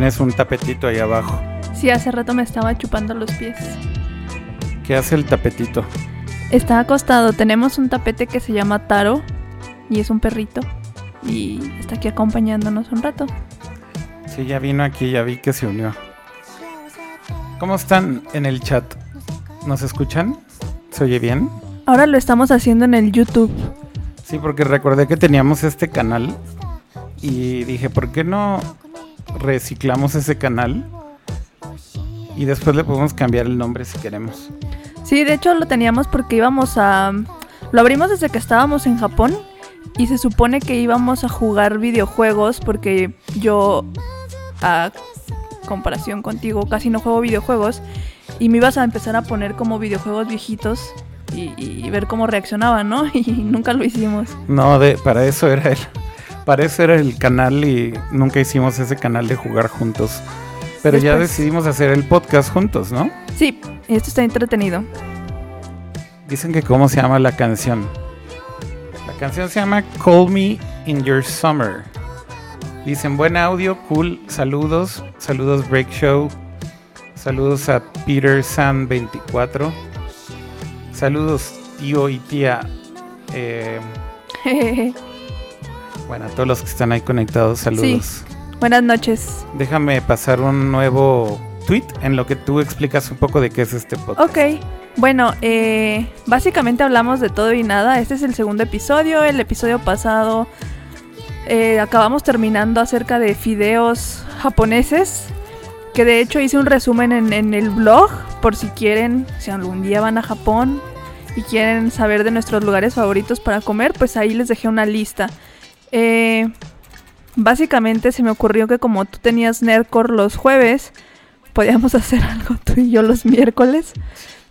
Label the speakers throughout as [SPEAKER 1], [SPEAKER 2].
[SPEAKER 1] tienes un tapetito ahí abajo.
[SPEAKER 2] Sí, hace rato me estaba chupando los pies.
[SPEAKER 1] ¿Qué hace el tapetito?
[SPEAKER 2] Está acostado. Tenemos un tapete que se llama Taro y es un perrito. Y está aquí acompañándonos un rato.
[SPEAKER 1] Sí, ya vino aquí, ya vi que se unió. ¿Cómo están en el chat? ¿Nos escuchan? ¿Se oye bien?
[SPEAKER 2] Ahora lo estamos haciendo en el YouTube.
[SPEAKER 1] Sí, porque recordé que teníamos este canal y dije, ¿por qué no reciclamos ese canal? Y después le podemos cambiar el nombre si queremos.
[SPEAKER 2] Sí, de hecho lo teníamos porque íbamos a... Lo abrimos desde que estábamos en Japón y se supone que íbamos a jugar videojuegos porque yo, a comparación contigo, casi no juego videojuegos y me ibas a empezar a poner como videojuegos viejitos y, y ver cómo reaccionaban, ¿no? Y nunca lo hicimos.
[SPEAKER 1] No, de, para eso era el, para eso era el canal y nunca hicimos ese canal de jugar juntos. Pero ya decidimos hacer el podcast juntos, ¿no?
[SPEAKER 2] Sí, esto está entretenido.
[SPEAKER 1] Dicen que cómo se llama la canción. La canción se llama Call Me in Your Summer. Dicen buen audio, cool, saludos, saludos Break Show, saludos a Peter San 24, saludos tío y tía. eh, bueno, a todos los que están ahí conectados, saludos.
[SPEAKER 2] Buenas noches.
[SPEAKER 1] Déjame pasar un nuevo tweet en lo que tú explicas un poco de qué es este podcast.
[SPEAKER 2] Ok, bueno, eh, básicamente hablamos de todo y nada. Este es el segundo episodio. El episodio pasado eh, acabamos terminando acerca de fideos japoneses. Que de hecho hice un resumen en, en el blog. Por si quieren, si algún día van a Japón y quieren saber de nuestros lugares favoritos para comer, pues ahí les dejé una lista. Eh, básicamente se me ocurrió que como tú tenías Nerdcore los jueves, podíamos hacer algo tú y yo los miércoles.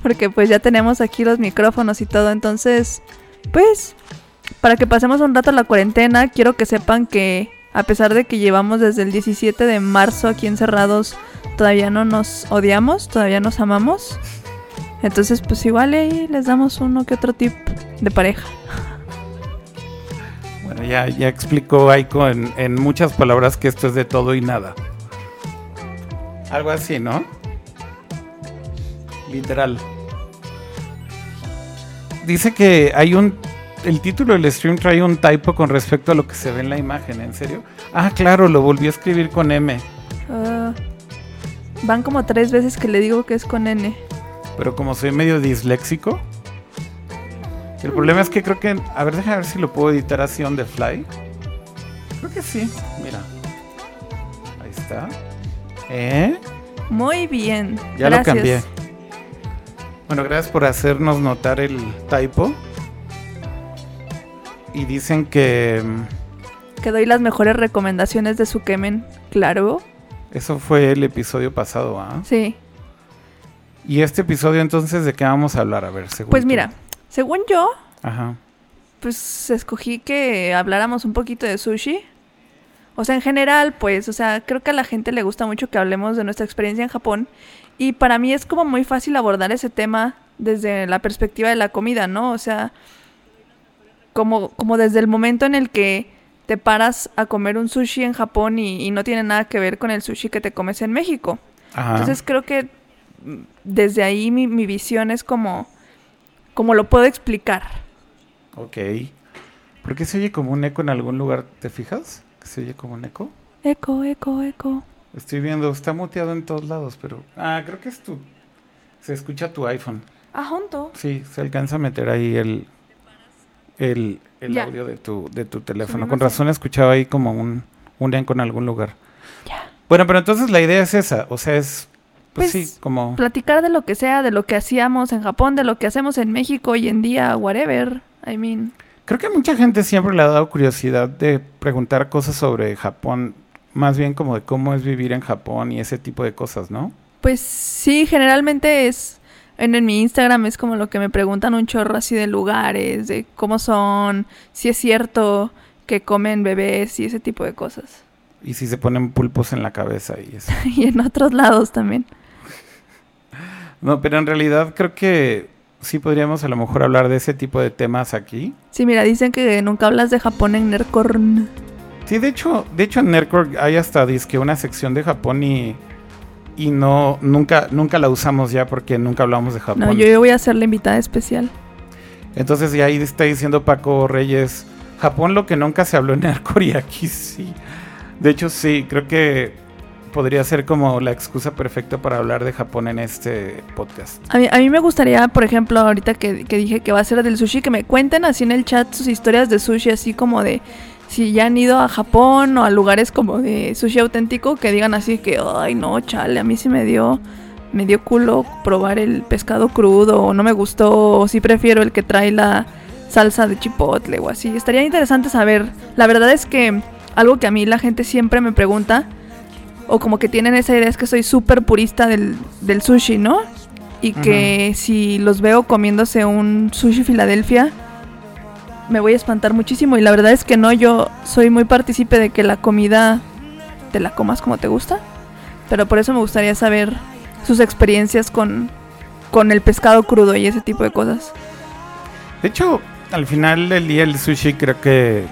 [SPEAKER 2] Porque pues ya tenemos aquí los micrófonos y todo. Entonces, pues, para que pasemos un rato la cuarentena, quiero que sepan que a pesar de que llevamos desde el 17 de marzo aquí encerrados, todavía no nos odiamos, todavía nos amamos. Entonces, pues igual ahí les damos uno que otro tip de pareja.
[SPEAKER 1] Bueno, ya, ya explicó Aiko en, en muchas palabras que esto es de todo y nada. Algo así, ¿no? Literal. Dice que hay un... El título del stream trae un typo con respecto a lo que se ve en la imagen, ¿en serio? Ah, claro, lo volví a escribir con M.
[SPEAKER 2] Ah, van como tres veces que le digo que es con N.
[SPEAKER 1] Pero como soy medio disléxico. El problema es que creo que. A ver, déjame ver si lo puedo editar así on the fly. Creo que sí. Mira. Ahí está. ¿Eh?
[SPEAKER 2] Muy bien.
[SPEAKER 1] Ya
[SPEAKER 2] gracias.
[SPEAKER 1] lo cambié. Bueno, gracias por hacernos notar el typo. Y dicen que. mm,
[SPEAKER 2] Que doy las mejores recomendaciones de Sukemen, claro.
[SPEAKER 1] Eso fue el episodio pasado, ¿ah?
[SPEAKER 2] Sí.
[SPEAKER 1] Y este episodio, entonces, ¿de qué vamos a hablar? A ver, según
[SPEAKER 2] Pues
[SPEAKER 1] tú.
[SPEAKER 2] Según yo,
[SPEAKER 1] Ajá.
[SPEAKER 2] pues escogí que habláramos un poquito de sushi. O sea, en general, pues, o sea, creo que a la gente le gusta mucho que hablemos de nuestra experiencia en Japón. Y para mí es como muy fácil abordar ese tema desde la perspectiva de la comida, ¿no? O sea, como, como desde el momento en el que te paras a comer un sushi en Japón y, y no tiene nada que ver con el sushi que te comes en México.
[SPEAKER 1] Ajá.
[SPEAKER 2] Entonces creo que desde ahí mi, mi visión es como, como lo puedo explicar.
[SPEAKER 1] Ok. ¿Por qué se oye como un eco en algún lugar? ¿Te fijas? ¿Que se oye como un eco?
[SPEAKER 2] Eco, eco, eco.
[SPEAKER 1] Estoy viendo, está muteado en todos lados, pero... Ah, creo que es tu... Se escucha tu iPhone.
[SPEAKER 2] Ah, junto.
[SPEAKER 1] Sí, se alcanza a meter ahí el... El, el
[SPEAKER 2] Ya.
[SPEAKER 1] audio de tu, de tu teléfono.
[SPEAKER 2] Subimos
[SPEAKER 1] Con razón escuchaba ahí como un, un eco en algún lugar.
[SPEAKER 2] Ya.
[SPEAKER 1] Bueno, pero entonces la idea es esa. O sea, es... Pues,
[SPEAKER 2] Pues,
[SPEAKER 1] sí, como...
[SPEAKER 2] Platicar de lo que sea, de lo que hacíamos en Japón, de lo que hacemos en México hoy en día, whatever. I mean.
[SPEAKER 1] Creo que a mucha gente siempre le ha dado curiosidad de preguntar cosas sobre Japón. Más bien como de cómo es vivir en Japón y ese tipo de cosas, ¿no?
[SPEAKER 2] Pues sí, generalmente es. En, en mi Instagram es como lo que me preguntan un chorro así de lugares, de cómo son, si es cierto que comen bebés y ese tipo de cosas.
[SPEAKER 1] Y si se ponen pulpos en la cabeza y eso.
[SPEAKER 2] y en otros lados también.
[SPEAKER 1] No, pero en realidad creo que sí podríamos a lo mejor hablar de ese tipo de temas aquí.
[SPEAKER 2] Sí, mira, dicen que nunca hablas de Japón en Nercorn.
[SPEAKER 1] Sí, de hecho, de hecho en Nerdcore hay hasta disque una sección de Japón y, y no, nunca, nunca la usamos ya porque nunca hablamos de Japón.
[SPEAKER 2] No, yo voy a ser la invitada especial.
[SPEAKER 1] Entonces, y ahí está diciendo Paco Reyes, Japón lo que nunca se habló en Nerdcore y aquí sí. De hecho, sí, creo que podría ser como la excusa perfecta para hablar de Japón en este podcast.
[SPEAKER 2] A mí, me gustaría, por ejemplo, ahorita que, que dije que va a ser del sushi, que me cuenten así en el chat sus historias de sushi, así como de si ya han ido a Japón o a lugares como de sushi auténtico, que digan así que, ay no, chale, a mí sí me dio, me dio culo probar el pescado crudo, o no me gustó, o sí prefiero el que trae la salsa de chipotle o así. Estaría interesante saber. La verdad es que algo que a mí la gente siempre me pregunta, o como que tienen esa idea, es que soy súper purista del, del sushi, ¿no? Y que si los veo comiéndose un sushi Filadelfia, me voy a espantar muchísimo. Y la verdad es que no, yo soy muy partícipe de que la comida te la comas como te gusta. Pero por eso me gustaría saber sus experiencias con, con el pescado crudo y ese tipo de cosas.
[SPEAKER 1] De hecho, al final del día el sushi creo que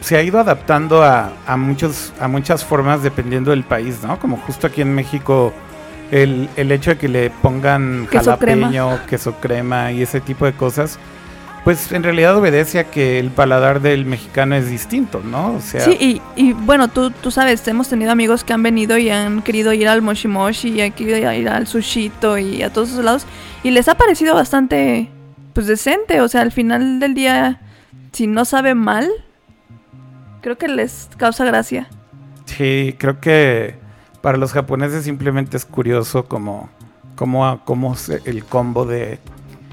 [SPEAKER 1] se ha ido adaptando a, a, muchos, a muchas formas dependiendo del país, ¿no? Como justo aquí en México, el, el hecho de que le pongan
[SPEAKER 2] Queso
[SPEAKER 1] jalapeño,
[SPEAKER 2] crema.
[SPEAKER 1] queso crema y ese tipo de cosas, pues en realidad obedece a que el paladar del mexicano es distinto, ¿no? O sea,
[SPEAKER 2] Sí, y, y bueno, tú, tú sabes, hemos tenido amigos que han venido y han querido ir al Moshi Moshi y han querido ir al Sushito y a todos esos lados. Y les ha parecido bastante, pues, decente. O sea, al final del día, si no sabe mal, creo que les causa gracia.
[SPEAKER 1] sí, creo que para los japoneses simplemente es curioso como, como, como el combo de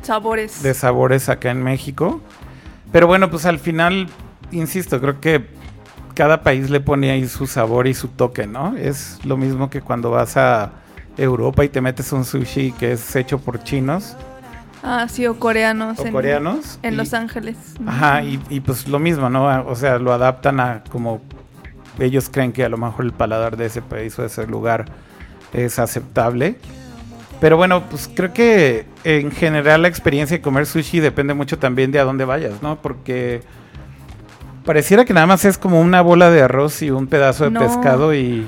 [SPEAKER 2] Sabores.
[SPEAKER 1] de sabores acá en México. Pero bueno, pues al final, insisto, creo que cada país le pone ahí su sabor y su toque, ¿no? Es lo mismo que cuando vas a Europa y te metes un sushi que es hecho por chinos
[SPEAKER 2] Ah, sí, o coreanos.
[SPEAKER 1] o
[SPEAKER 2] en,
[SPEAKER 1] coreanos.
[SPEAKER 2] En
[SPEAKER 1] y-
[SPEAKER 2] Los Ángeles.
[SPEAKER 1] Ajá, y, y pues lo mismo, ¿no? O sea, lo adaptan a como ellos creen que a lo mejor el paladar de ese país o de ese lugar es aceptable. Pero bueno, pues creo que en general la experiencia de comer sushi depende mucho también de a dónde vayas, ¿no? Porque pareciera que nada más es como una bola de arroz y un pedazo de
[SPEAKER 2] No.
[SPEAKER 1] pescado y,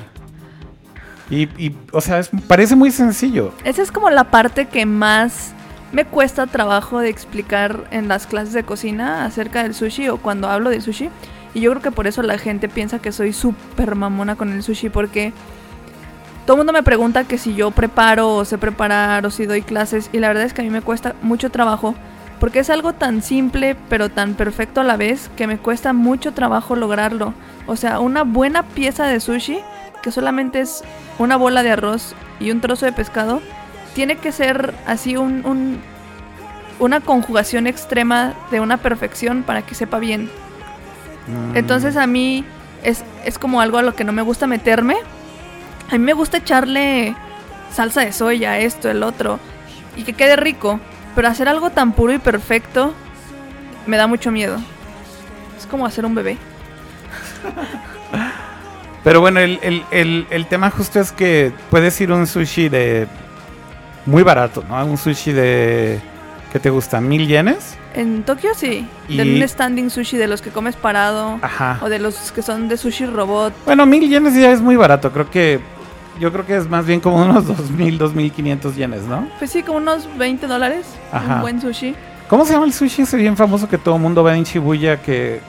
[SPEAKER 1] y, y, o sea, es- parece muy sencillo.
[SPEAKER 2] Esa es como la parte que más me cuesta trabajo de explicar en las clases de cocina acerca del sushi o cuando hablo del sushi. Y yo creo que por eso la gente piensa que soy súper mamona con el sushi porque todo el mundo me pregunta que si yo preparo o sé preparar o si doy clases y la verdad es que a mí me cuesta mucho trabajo porque es algo tan simple pero tan perfecto a la vez que me cuesta mucho trabajo lograrlo. O sea, una buena pieza de sushi que solamente es una bola de arroz y un trozo de pescado tiene que ser así un, un- una conjugación extrema de una perfección para que sepa bien.
[SPEAKER 1] Mm.
[SPEAKER 2] Entonces a mí es, es como algo a lo que no me gusta meterme. A mí me gusta echarle salsa de soya, esto, el otro, y que quede rico. Pero hacer algo tan puro y perfecto me da mucho miedo. Es como hacer un bebé.
[SPEAKER 1] Pero bueno, el, el- el- el tema justo es que puedes ir a un sushi de muy barato, ¿no? Un sushi de ¿qué te gusta? ¿Mil yenes?
[SPEAKER 2] En Tokio sí,
[SPEAKER 1] Y-
[SPEAKER 2] de un standing sushi de los que comes parado
[SPEAKER 1] Ajá.
[SPEAKER 2] o de los que son de sushi robot.
[SPEAKER 1] Bueno, mil yenes ya es muy barato. Creo que yo creo que es más bien como unos dos mil, dos mil quinientos yenes, ¿no?
[SPEAKER 2] Pues sí, como unos 20 dólares.
[SPEAKER 1] Ajá.
[SPEAKER 2] Un buen sushi.
[SPEAKER 1] ¿Cómo se llama el sushi ese bien famoso que todo el mundo va en Shibuya? Que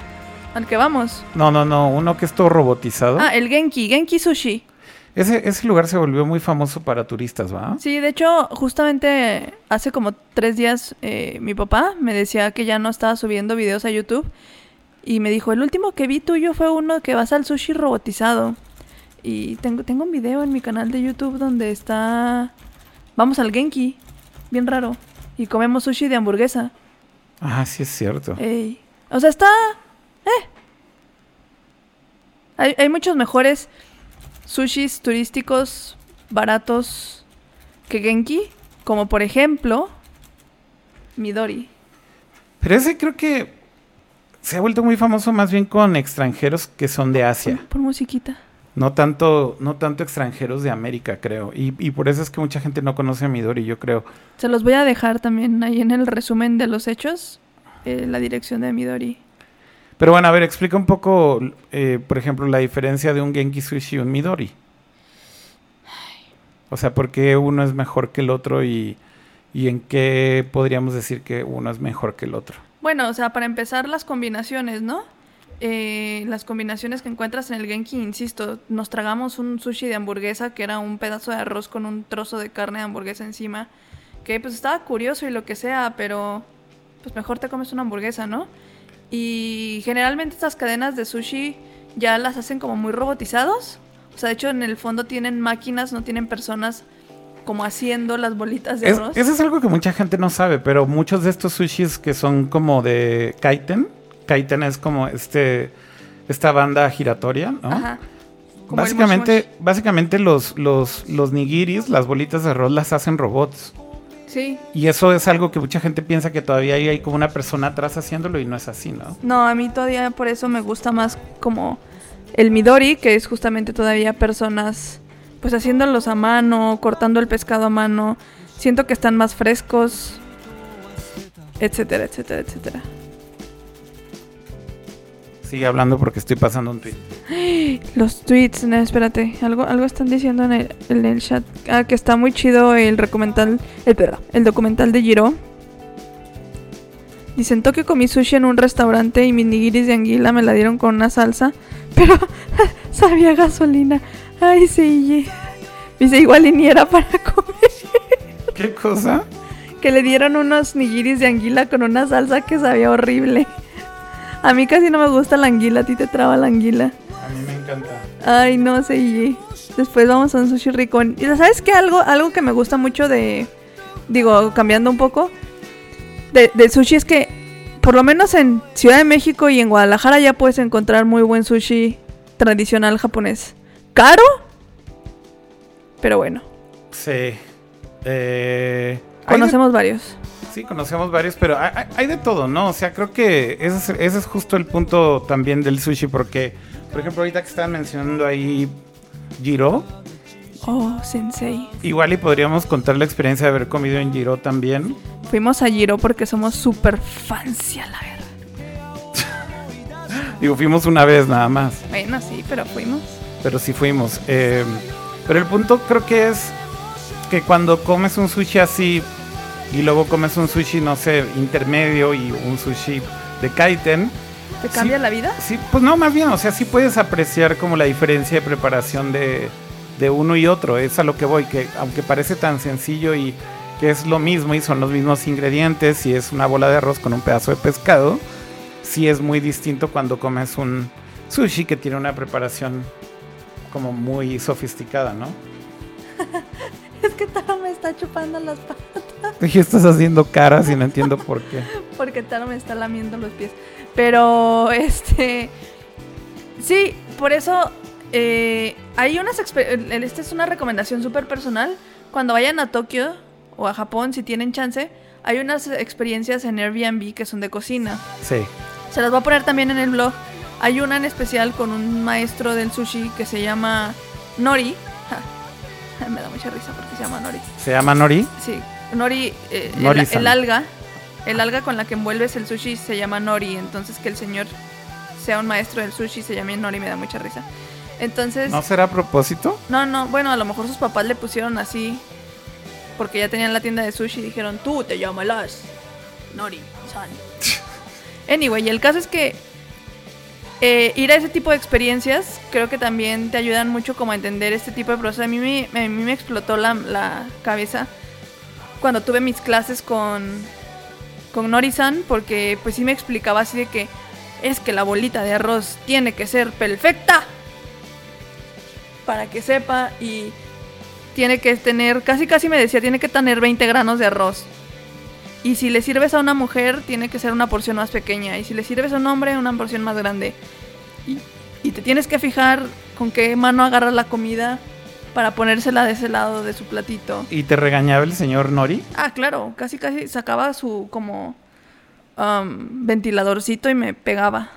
[SPEAKER 2] Al que vamos.
[SPEAKER 1] no, no, no, uno que es todo robotizado.
[SPEAKER 2] Ah, el Genki, Genki Sushi.
[SPEAKER 1] Ese, ese lugar se volvió muy famoso para turistas, ¿va?
[SPEAKER 2] Sí, de hecho, justamente hace como tres días eh, mi papá me decía que ya no estaba subiendo videos a YouTube. Y me dijo, el último que vi tuyo fue uno que vas al sushi robotizado. Y tengo, tengo un video en mi canal de YouTube donde está... Vamos al Genki. Bien raro. Y comemos sushi de hamburguesa.
[SPEAKER 1] Ah, sí es cierto.
[SPEAKER 2] Ey. O sea, está... Eh. Hay, hay muchos mejores sushis turísticos baratos que Genki. Como por ejemplo... Midori.
[SPEAKER 1] Pero ese creo que se ha vuelto muy famoso más bien con extranjeros que son de Asia.
[SPEAKER 2] Por, por musiquita.
[SPEAKER 1] No tanto, no tanto extranjeros de América, creo. Y, y por eso es que mucha gente no conoce a Midori, yo creo.
[SPEAKER 2] Se los voy a dejar también ahí en el resumen de los hechos. eh, la dirección de Midori.
[SPEAKER 1] Pero bueno, a ver, explica un poco, eh, por ejemplo, la diferencia de un Genki Sushi y un Midori. O sea, ¿por qué uno es mejor que el otro y, y en qué podríamos decir que uno es mejor que el otro?
[SPEAKER 2] Bueno, o sea, para empezar las combinaciones, ¿no? Eh, las combinaciones que encuentras en el Genki, insisto, nos tragamos un sushi de hamburguesa que era un pedazo de arroz con un trozo de carne de hamburguesa encima, que pues estaba curioso y lo que sea, pero pues mejor te comes una hamburguesa, ¿no? Y generalmente estas cadenas de sushi ya las hacen como muy robotizados. O sea, de hecho en el fondo tienen máquinas, no tienen personas como haciendo las bolitas de
[SPEAKER 1] Es-
[SPEAKER 2] arroz.
[SPEAKER 1] eso es algo que mucha gente no sabe, pero muchos de estos sushis que son como de kaiten, kaiten es como este esta banda giratoria, ¿no?
[SPEAKER 2] Ajá. Como
[SPEAKER 1] Básicamente, básicamente los, los, los nigiris, las bolitas de arroz, las hacen robots.
[SPEAKER 2] Sí.
[SPEAKER 1] Y eso es algo que mucha gente piensa que todavía hay, hay como una persona atrás haciéndolo y no es así, ¿no?
[SPEAKER 2] No, a mí todavía por eso me gusta más como el Midori, que es justamente todavía personas pues haciéndolos a mano, cortando el pescado a mano. Siento que están más frescos, etcétera, etcétera, etcétera.
[SPEAKER 1] Sigue hablando porque estoy pasando un tweet.
[SPEAKER 2] Los tweets, no, espérate, algo, algo están diciendo en el, en el chat. Ah, que está muy chido el documental, el perdón, el documental de Giro. Dicen, Tokio comí sushi en un restaurante y mi nigiris de anguila me la dieron con una salsa, pero sabía gasolina. Ay, sí. Dice, igual y ni era para comer.
[SPEAKER 1] ¿Qué cosa?
[SPEAKER 2] Que le dieron unos nigiris de anguila con una salsa que sabía horrible. A mí casi no me gusta la anguila, a ti te traba la anguila.
[SPEAKER 1] A mí me encanta.
[SPEAKER 2] Ay, no sé. y Después vamos a un sushi rico. Y sabes qué? Algo, algo que me gusta mucho de. Digo, cambiando un poco. De, del sushi es que, por lo menos en Ciudad de México y en Guadalajara, ya puedes encontrar muy buen sushi tradicional japonés. ¿Caro? Pero bueno,
[SPEAKER 1] Sí. Eh, de-
[SPEAKER 2] conocemos varios.
[SPEAKER 1] Sí, conocemos varios, pero hay, de todo, ¿no? O sea, creo que ese es, ese es justo el punto también del sushi, porque, por ejemplo, ahorita que estaban mencionando ahí Giro,
[SPEAKER 2] Oh, sensei.
[SPEAKER 1] igual y podríamos contar la experiencia de haber comido en Giro también.
[SPEAKER 2] Fuimos a Giro porque somos súper fans, a la verdad.
[SPEAKER 1] Digo, fuimos una vez nada más,
[SPEAKER 2] Bueno, sí, pero fuimos.
[SPEAKER 1] pero sí fuimos. Eh, pero el punto creo que es que cuando comes un sushi así y luego comes un sushi, no sé, intermedio y un sushi de kaiten,
[SPEAKER 2] ¿Te
[SPEAKER 1] Sí.
[SPEAKER 2] cambia la vida?
[SPEAKER 1] Sí, pues no, más bien, o sea, sí puedes apreciar como la diferencia de preparación de, de uno y otro. Es a lo que voy, que aunque parece tan sencillo y que es lo mismo y son los mismos ingredientes y es una bola de arroz con un pedazo de pescado, sí es muy distinto cuando comes un sushi que tiene una preparación como muy sofisticada, ¿no?
[SPEAKER 2] Es que Taro me está chupando las patas.
[SPEAKER 1] Y estás haciendo caras y no entiendo por qué.
[SPEAKER 2] Porque Taro me está lamiendo los pies. Pero, este. Sí, por eso. eh, hay unas. exper- Esta es una recomendación súper personal. Cuando vayan a Tokio o a Japón, si tienen chance, hay unas experiencias en Airbnb que son de cocina.
[SPEAKER 1] Sí.
[SPEAKER 2] Se las voy a poner también en el blog. Hay una en especial con un maestro del sushi que se llama Nori. Me da mucha risa porque se llama Nori.
[SPEAKER 1] Se llama Nori.
[SPEAKER 2] Sí, nori, eh, el- alga, el alga con la que envuelves el sushi se llama nori, entonces que el señor sea un maestro del sushi se llame nori me da mucha risa. Entonces,
[SPEAKER 1] ¿No será a propósito?
[SPEAKER 2] no, no, bueno, a lo mejor sus papás le pusieron así porque ya tenían la tienda de sushi y dijeron, tú te llamarás Nori-san. Anyway, el caso es que eh, ir a ese tipo de experiencias creo que también te ayudan mucho como a entender este tipo de proceso. A mí me, a mí me explotó la, la cabeza cuando tuve mis clases con, con Nori-san porque pues sí me explicaba así de que es que la bolita de arroz tiene que ser perfecta para que sepa y tiene que tener, casi casi me decía, tiene que tener 20 granos de arroz. Y si le sirves a una mujer, tiene que ser una porción más pequeña. Y si le sirves a un hombre, una porción más grande. Y, y te tienes que fijar con qué mano agarra la comida para ponérsela de ese lado de su platito.
[SPEAKER 1] ¿Y te regañaba el señor Nori?
[SPEAKER 2] Ah, claro, casi casi sacaba su como um, ventiladorcito y me pegaba.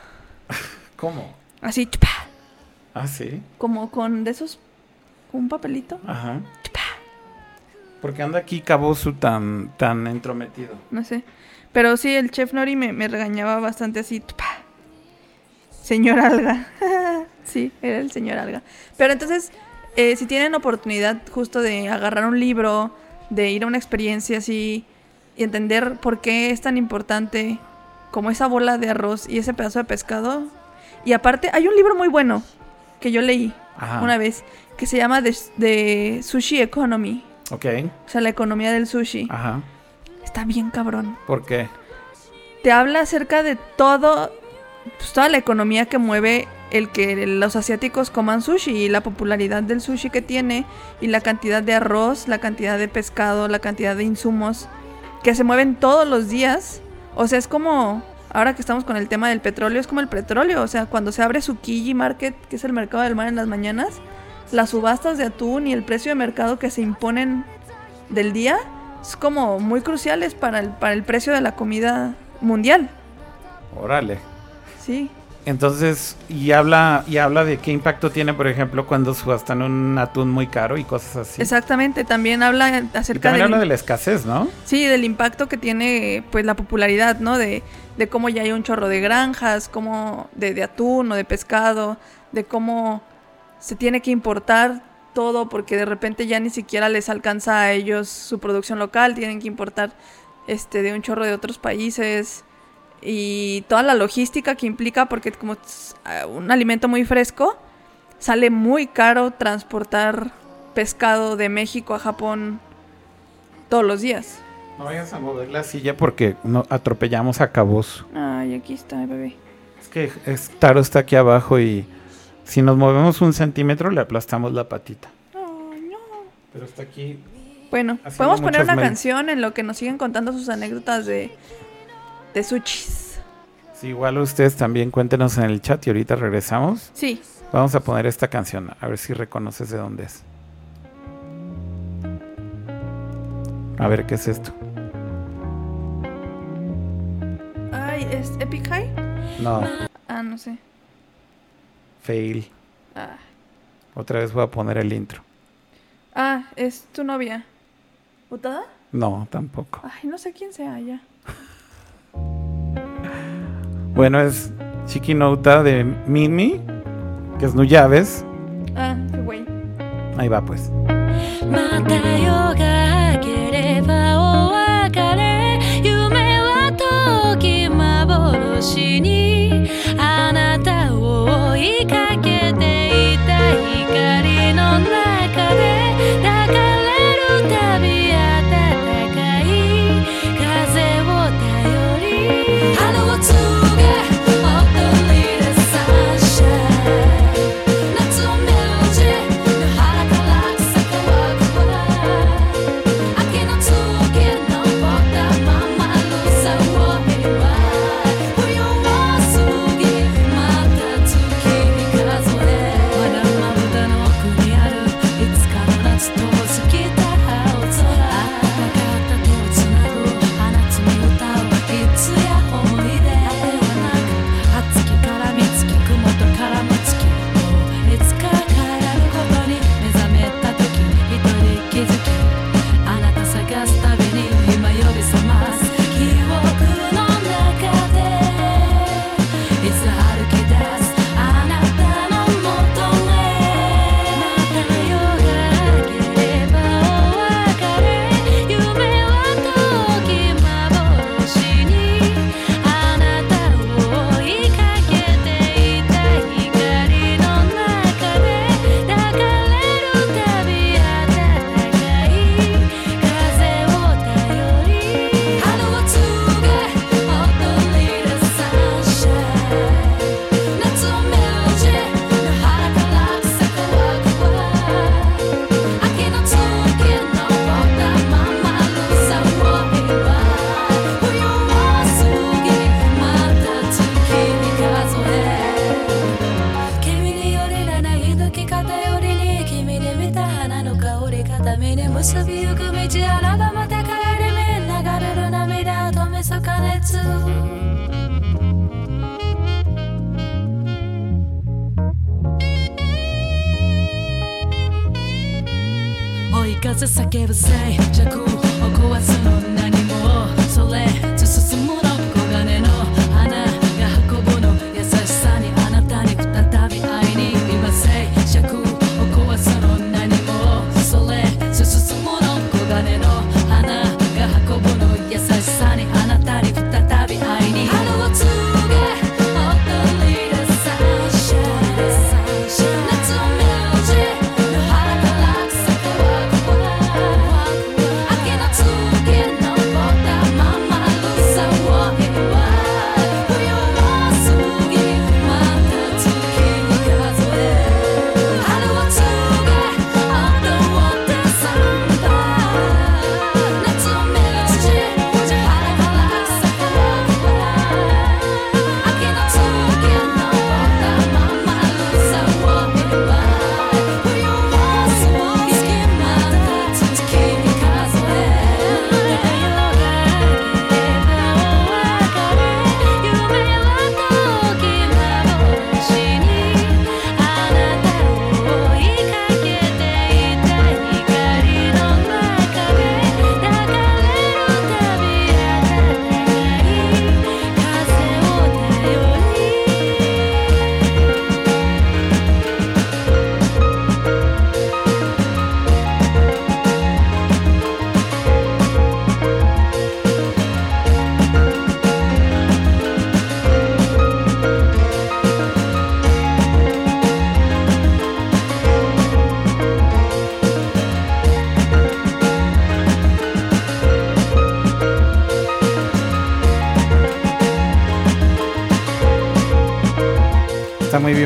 [SPEAKER 1] ¿Cómo?
[SPEAKER 2] Así, chupa,
[SPEAKER 1] Ah, sí.
[SPEAKER 2] como con de esos, con un papelito.
[SPEAKER 1] Ajá. Porque anda aquí Cabosu tan, tan entrometido.
[SPEAKER 2] No sé. Pero sí, el chef Nori me, me regañaba bastante así. Señor Alga. sí, era el señor Alga. Pero entonces, eh, si tienen oportunidad justo de agarrar un libro, de ir a una experiencia así y entender por qué es tan importante como esa bola de arroz y ese pedazo de pescado. Y aparte, hay un libro muy bueno que yo leí
[SPEAKER 1] Ajá.
[SPEAKER 2] una vez que se llama The, The Sushi Economy.
[SPEAKER 1] Ok.
[SPEAKER 2] O sea, la economía del sushi.
[SPEAKER 1] Ajá.
[SPEAKER 2] Está bien cabrón.
[SPEAKER 1] ¿Por qué?
[SPEAKER 2] Te habla acerca de todo, pues, toda la economía que mueve el que los asiáticos coman sushi y la popularidad del sushi que tiene y la cantidad de arroz, la cantidad de pescado, la cantidad de insumos que se mueven todos los días. O sea, es como, ahora que estamos con el tema del petróleo, es como el petróleo. O sea, cuando se abre Tsukiji Market, que es el mercado del mar en las mañanas, las subastas de atún y el precio de mercado que se imponen del día es como muy cruciales para el, para el precio de la comida mundial.
[SPEAKER 1] Órale.
[SPEAKER 2] Sí.
[SPEAKER 1] Entonces, y habla, y habla de qué impacto tiene, por ejemplo, cuando subastan un atún muy caro y cosas así.
[SPEAKER 2] Exactamente, también habla
[SPEAKER 1] Y
[SPEAKER 2] acerca
[SPEAKER 1] también
[SPEAKER 2] del,
[SPEAKER 1] habla de la escasez, ¿no?
[SPEAKER 2] sí, del impacto que tiene pues la popularidad, ¿no? De, de cómo ya hay un chorro de granjas, cómo de, de atún o de pescado, de cómo se tiene que importar todo porque de repente ya ni siquiera les alcanza a ellos su producción local, tienen que importar este de un chorro de otros países y toda la logística que implica porque como es eh, un alimento muy fresco sale muy caro transportar pescado de México a Japón todos los días.
[SPEAKER 1] No vayas a mover la silla porque no atropellamos a Cabos.
[SPEAKER 2] Ay, aquí está, bebé.
[SPEAKER 1] Es que es, Taro está aquí abajo y si nos movemos un centímetro le aplastamos la patita.
[SPEAKER 2] Ay, no.
[SPEAKER 1] Pero está aquí.
[SPEAKER 2] Bueno, podemos poner una canción en lo que nos siguen contando sus anécdotas de, de sushis.
[SPEAKER 1] Si igual ustedes también cuéntenos en el chat y ahorita regresamos.
[SPEAKER 2] Sí,
[SPEAKER 1] Vamos a poner esta canción, a ver si reconoces de dónde es. A ver qué es esto.
[SPEAKER 2] Ay, ¿es Epic High?
[SPEAKER 1] No,
[SPEAKER 2] Ah, no sé.
[SPEAKER 1] Fail.
[SPEAKER 2] Ah,
[SPEAKER 1] Otra vez voy a poner el intro.
[SPEAKER 2] Ah, es tu novia. ¿Utada?
[SPEAKER 1] No, tampoco.
[SPEAKER 2] Ay, no sé quién sea ya.
[SPEAKER 1] Bueno, es Chiquinouta de Mimi, que es Nuyaves.
[SPEAKER 2] Ah, qué güey.
[SPEAKER 1] Ahí va pues.
[SPEAKER 3] ま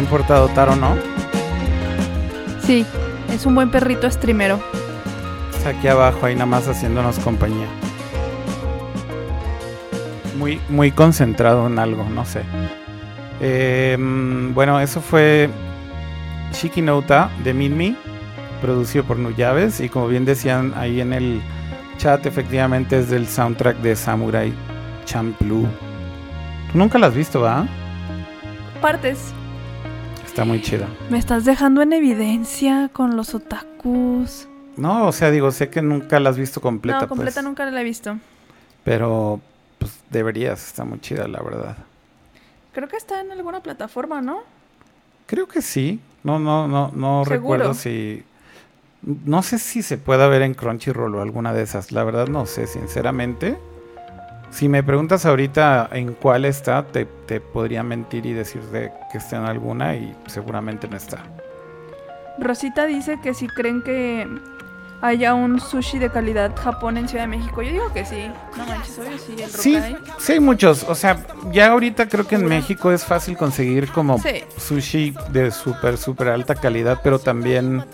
[SPEAKER 1] Bien portado Taro, ¿no?
[SPEAKER 2] Sí, es un buen perrito streamero.
[SPEAKER 1] Está aquí abajo, ahí nada más haciéndonos compañía. Muy, muy concentrado en algo, no sé. Eh, mm, bueno, eso fue Shikinouta de Minmi, producido por Nuyaves. Y como bien decían ahí en el chat, efectivamente es del soundtrack de Samurai Champloo. Tú nunca la has visto, ¿va?
[SPEAKER 2] Partes.
[SPEAKER 1] Está muy chida.
[SPEAKER 2] Me estás dejando en evidencia con los otakus.
[SPEAKER 1] No, o sea, digo, sé que nunca la has visto completa,
[SPEAKER 2] no, completa
[SPEAKER 1] pues,
[SPEAKER 2] nunca la he visto.
[SPEAKER 1] pero pues deberías, está muy chida, la verdad.
[SPEAKER 2] Creo que está en alguna plataforma, ¿no?
[SPEAKER 1] Creo que sí. No, no, no, no
[SPEAKER 2] ¿Seguro?
[SPEAKER 1] recuerdo si. No sé si se pueda ver en Crunchyroll o alguna de esas. La verdad no sé, sinceramente. Si me preguntas ahorita en cuál está, te, te podría mentir y decirte que está en alguna y seguramente no está.
[SPEAKER 2] Rosita dice que si creen que haya un sushi de calidad Japón en Ciudad de México. Yo digo que sí. No manches, obvio sí, el
[SPEAKER 1] Sí, sí hay muchos. O sea, ya ahorita creo que en México es fácil conseguir como
[SPEAKER 2] Sí.
[SPEAKER 1] sushi de súper, súper alta calidad, pero también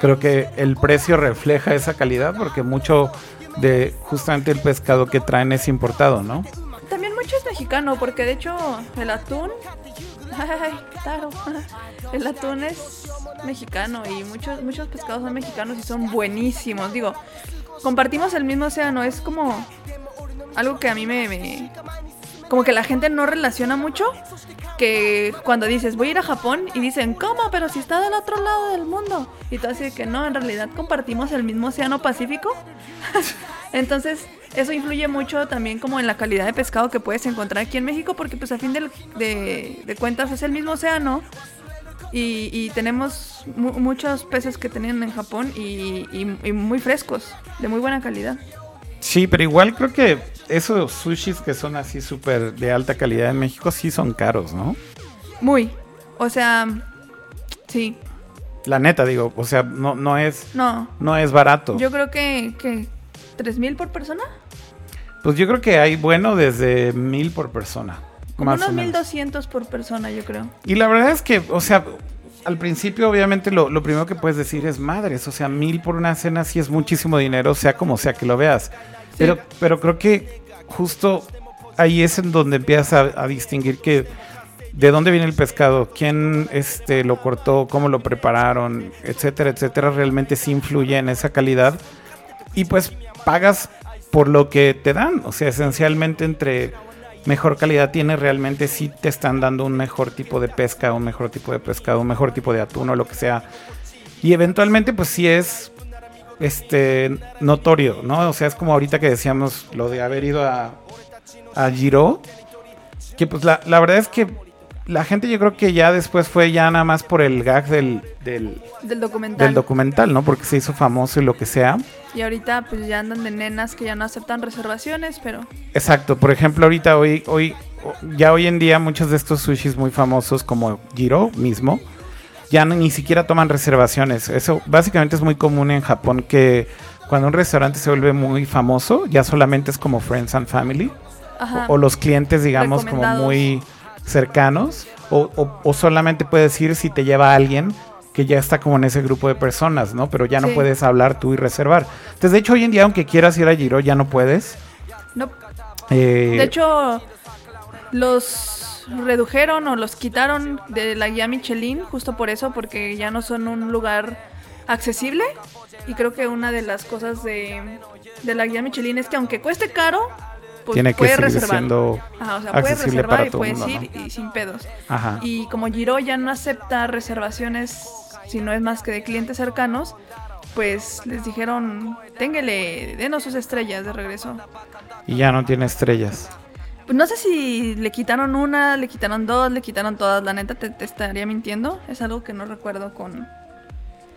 [SPEAKER 1] creo que el precio refleja esa calidad porque mucho de justamente el pescado que traen es importado, ¿no?
[SPEAKER 2] También mucho es mexicano, porque de hecho el atún. Ay. El atún es mexicano y muchos, muchos pescados son mexicanos y son buenísimos. Digo, compartimos el mismo océano, es como algo que a mí me- Como que la gente no relaciona mucho. Que cuando dices voy a ir a Japón y dicen, ¿cómo? Pero si está del otro lado del mundo. Y tú así de que no, en realidad compartimos el mismo océano Pacífico. Entonces, eso influye mucho también como en la calidad de pescado que puedes encontrar aquí en México, porque pues a fin del- de, de cuentas es el mismo océano y, tenemos mu- muchos peces que tenían en Japón y- y muy frescos, de muy buena calidad.
[SPEAKER 1] Sí, pero igual creo que esos sushis que son así súper de alta calidad en México sí son caros, ¿no?
[SPEAKER 2] Muy. O sea, sí.
[SPEAKER 1] La neta, digo, o sea, no, no es,
[SPEAKER 2] No,
[SPEAKER 1] no es barato.
[SPEAKER 2] yo creo que, que ¿tres mil por persona?
[SPEAKER 1] Pues yo creo que hay bueno desde mil por persona.
[SPEAKER 2] Como unos mil doscientos por persona, yo creo.
[SPEAKER 1] Y la verdad es que, o sea, al principio obviamente lo, lo primero que puedes decir es madres, o sea, mil por una cena sí es muchísimo dinero, sea como sea que lo veas. Pero, pero creo que justo ahí es en donde empiezas a, a distinguir que de dónde viene el pescado, quién este, lo cortó, cómo lo prepararon, etcétera, etcétera, realmente sí influye en esa calidad. Y pues pagas por lo que te dan, o sea, esencialmente entre mejor calidad tiene, realmente sí te están dando un mejor tipo de pesca, un mejor tipo de pescado, un mejor tipo de atún o lo que sea. Y eventualmente pues sí es este notorio, ¿no? O sea, es como ahorita que decíamos lo de haber ido a, a Giro, que pues la, la verdad es que la gente yo creo que ya después fue ya nada más por el gag del, del,
[SPEAKER 2] Del documental.
[SPEAKER 1] del documental, ¿no? Porque se hizo famoso y lo que sea.
[SPEAKER 2] y ahorita pues ya andan de nenas que ya no aceptan reservaciones, pero...
[SPEAKER 1] Exacto, por ejemplo, ahorita hoy, hoy, ya hoy en día muchos de estos sushis muy famosos como Giro mismo, ya no- ni siquiera toman reservaciones. Eso básicamente es muy común en Japón que cuando un restaurante se vuelve muy famoso, ya solamente es como Friends and Family,
[SPEAKER 2] Ajá.
[SPEAKER 1] o, o los clientes, digamos, como muy cercanos, o, o- o solamente puedes ir si te lleva alguien que ya está como en ese grupo de personas, ¿no? Pero ya no
[SPEAKER 2] Sí.
[SPEAKER 1] puedes hablar tú y reservar. Entonces, de hecho, hoy en día, aunque quieras ir a Giro, ya no puedes.
[SPEAKER 2] No,
[SPEAKER 1] Eh,
[SPEAKER 2] De hecho, los redujeron o los quitaron de la guía Michelin justo por eso, porque ya no son un lugar accesible. Y creo que una de las cosas de, de la guía Michelin es que aunque cueste caro, pues
[SPEAKER 1] tiene que
[SPEAKER 2] puedes reservar.
[SPEAKER 1] siendo
[SPEAKER 2] Ajá, o sea, puedes
[SPEAKER 1] accesible
[SPEAKER 2] reservar
[SPEAKER 1] para
[SPEAKER 2] y puedes
[SPEAKER 1] mundo,
[SPEAKER 2] ir y sin pedos.
[SPEAKER 1] Ajá.
[SPEAKER 2] Y como Giro ya no acepta reservaciones si no es más que de clientes cercanos, pues les dijeron, téngale, denos sus estrellas de regreso.
[SPEAKER 1] Y ya no tiene estrellas.
[SPEAKER 2] Pues no sé si le quitaron una, le quitaron dos, le quitaron todas. La neta te, te estaría mintiendo. Es algo que no recuerdo con.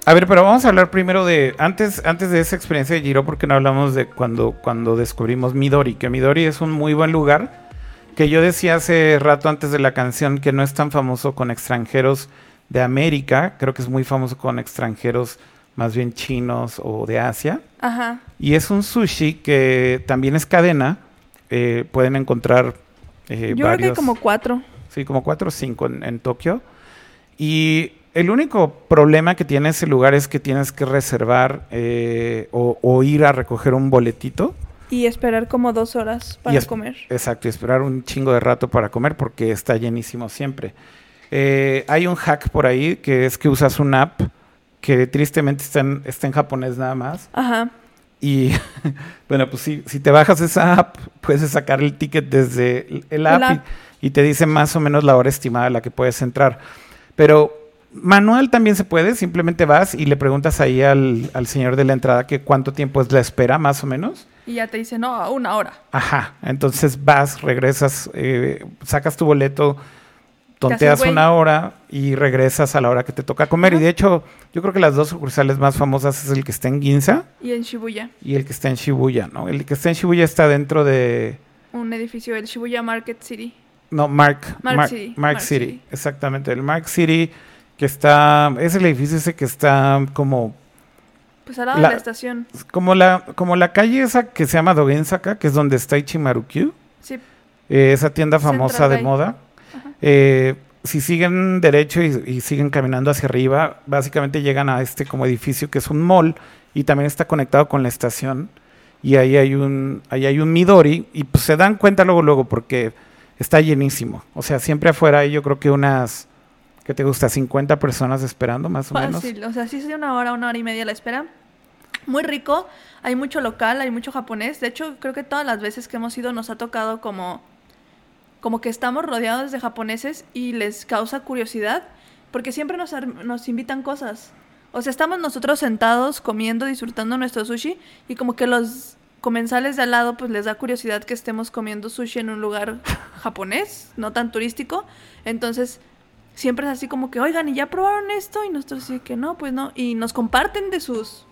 [SPEAKER 1] A ver, pero vamos a hablar primero de antes antes de esa experiencia de Giro porque no hablamos de cuando cuando descubrimos Midori, que Midori es un muy buen lugar que yo decía hace rato antes de la canción que no es tan famoso con extranjeros de América, creo que es muy famoso con extranjeros más bien chinos o de Asia.
[SPEAKER 2] Ajá.
[SPEAKER 1] Y es un sushi que también es cadena. Eh, pueden encontrar eh,
[SPEAKER 2] Yo creo que
[SPEAKER 1] varios.
[SPEAKER 2] como cuatro.
[SPEAKER 1] Sí, como cuatro o cinco en, en Tokio. Y el único problema que tiene ese lugar es que tienes que reservar eh, o, o ir a recoger un boletito.
[SPEAKER 2] Y esperar como dos horas para comer.
[SPEAKER 1] Exacto, y esperar un chingo de rato para comer porque está llenísimo siempre. Eh, hay un hack por ahí que es que usas una app que tristemente está en, está en japonés nada más.
[SPEAKER 2] Ajá.
[SPEAKER 1] Y bueno, pues si, si te bajas esa app, puedes sacar el ticket desde el, el app,
[SPEAKER 2] app.
[SPEAKER 1] Y, y te dice más o menos la hora estimada a la que puedes entrar. Pero manual también se puede, simplemente vas y le preguntas ahí al, al señor de la entrada que cuánto tiempo es la espera, más o menos.
[SPEAKER 2] Y ya te dice, no, una hora.
[SPEAKER 1] Ajá, entonces vas, regresas, eh, sacas tu boleto, tonteas una hora y regresas a la hora que te toca comer. Y de hecho, yo creo que las dos sucursales más famosas es el que está en Ginza
[SPEAKER 2] Y en Shibuya,
[SPEAKER 1] y el que está en Shibuya, ¿no? El que está en Shibuya está dentro de...
[SPEAKER 2] un edificio, el Shibuya Market City.
[SPEAKER 1] No, Mark.
[SPEAKER 2] Mark
[SPEAKER 1] Mark,
[SPEAKER 2] City,
[SPEAKER 1] Mark
[SPEAKER 2] Mark
[SPEAKER 1] City,
[SPEAKER 2] City.
[SPEAKER 1] exactamente. El Mark City que está... Es el edificio ese que está como...
[SPEAKER 2] Pues al lado
[SPEAKER 1] La-
[SPEAKER 2] de la estación.
[SPEAKER 1] Como la, como la calle esa que se llama Dogensaka, que es donde está Ichimaru-kyu.
[SPEAKER 2] Sí,
[SPEAKER 1] Eh, esa tienda famosa
[SPEAKER 2] Central
[SPEAKER 1] de
[SPEAKER 2] Bay.
[SPEAKER 1] moda. Eh, si siguen derecho y, y siguen caminando hacia arriba, básicamente llegan a este como edificio que es un mall y también está conectado con la estación. Y ahí hay un, ahí hay un Midori y pues se dan cuenta luego, luego, porque está llenísimo. O sea, siempre afuera hay yo creo que unas, ¿qué te gusta? 50 personas esperando más o menos.
[SPEAKER 2] fácil. O sea, sí es de una hora, una hora y media la espera. Muy rico. Hay mucho local, hay mucho japonés. De hecho, creo que todas las veces que hemos ido nos ha tocado como, como que estamos rodeados de japoneses y les causa curiosidad porque siempre nos, nos invitan cosas. O sea, estamos nosotros sentados comiendo, disfrutando nuestro sushi y como que los comensales de al lado pues les da curiosidad que estemos comiendo sushi en un lugar japonés, no tan turístico. Entonces, siempre es así como que, oigan, ¿y ya probaron esto? Y nosotros sí que no, pues no. Y nos comparten de sus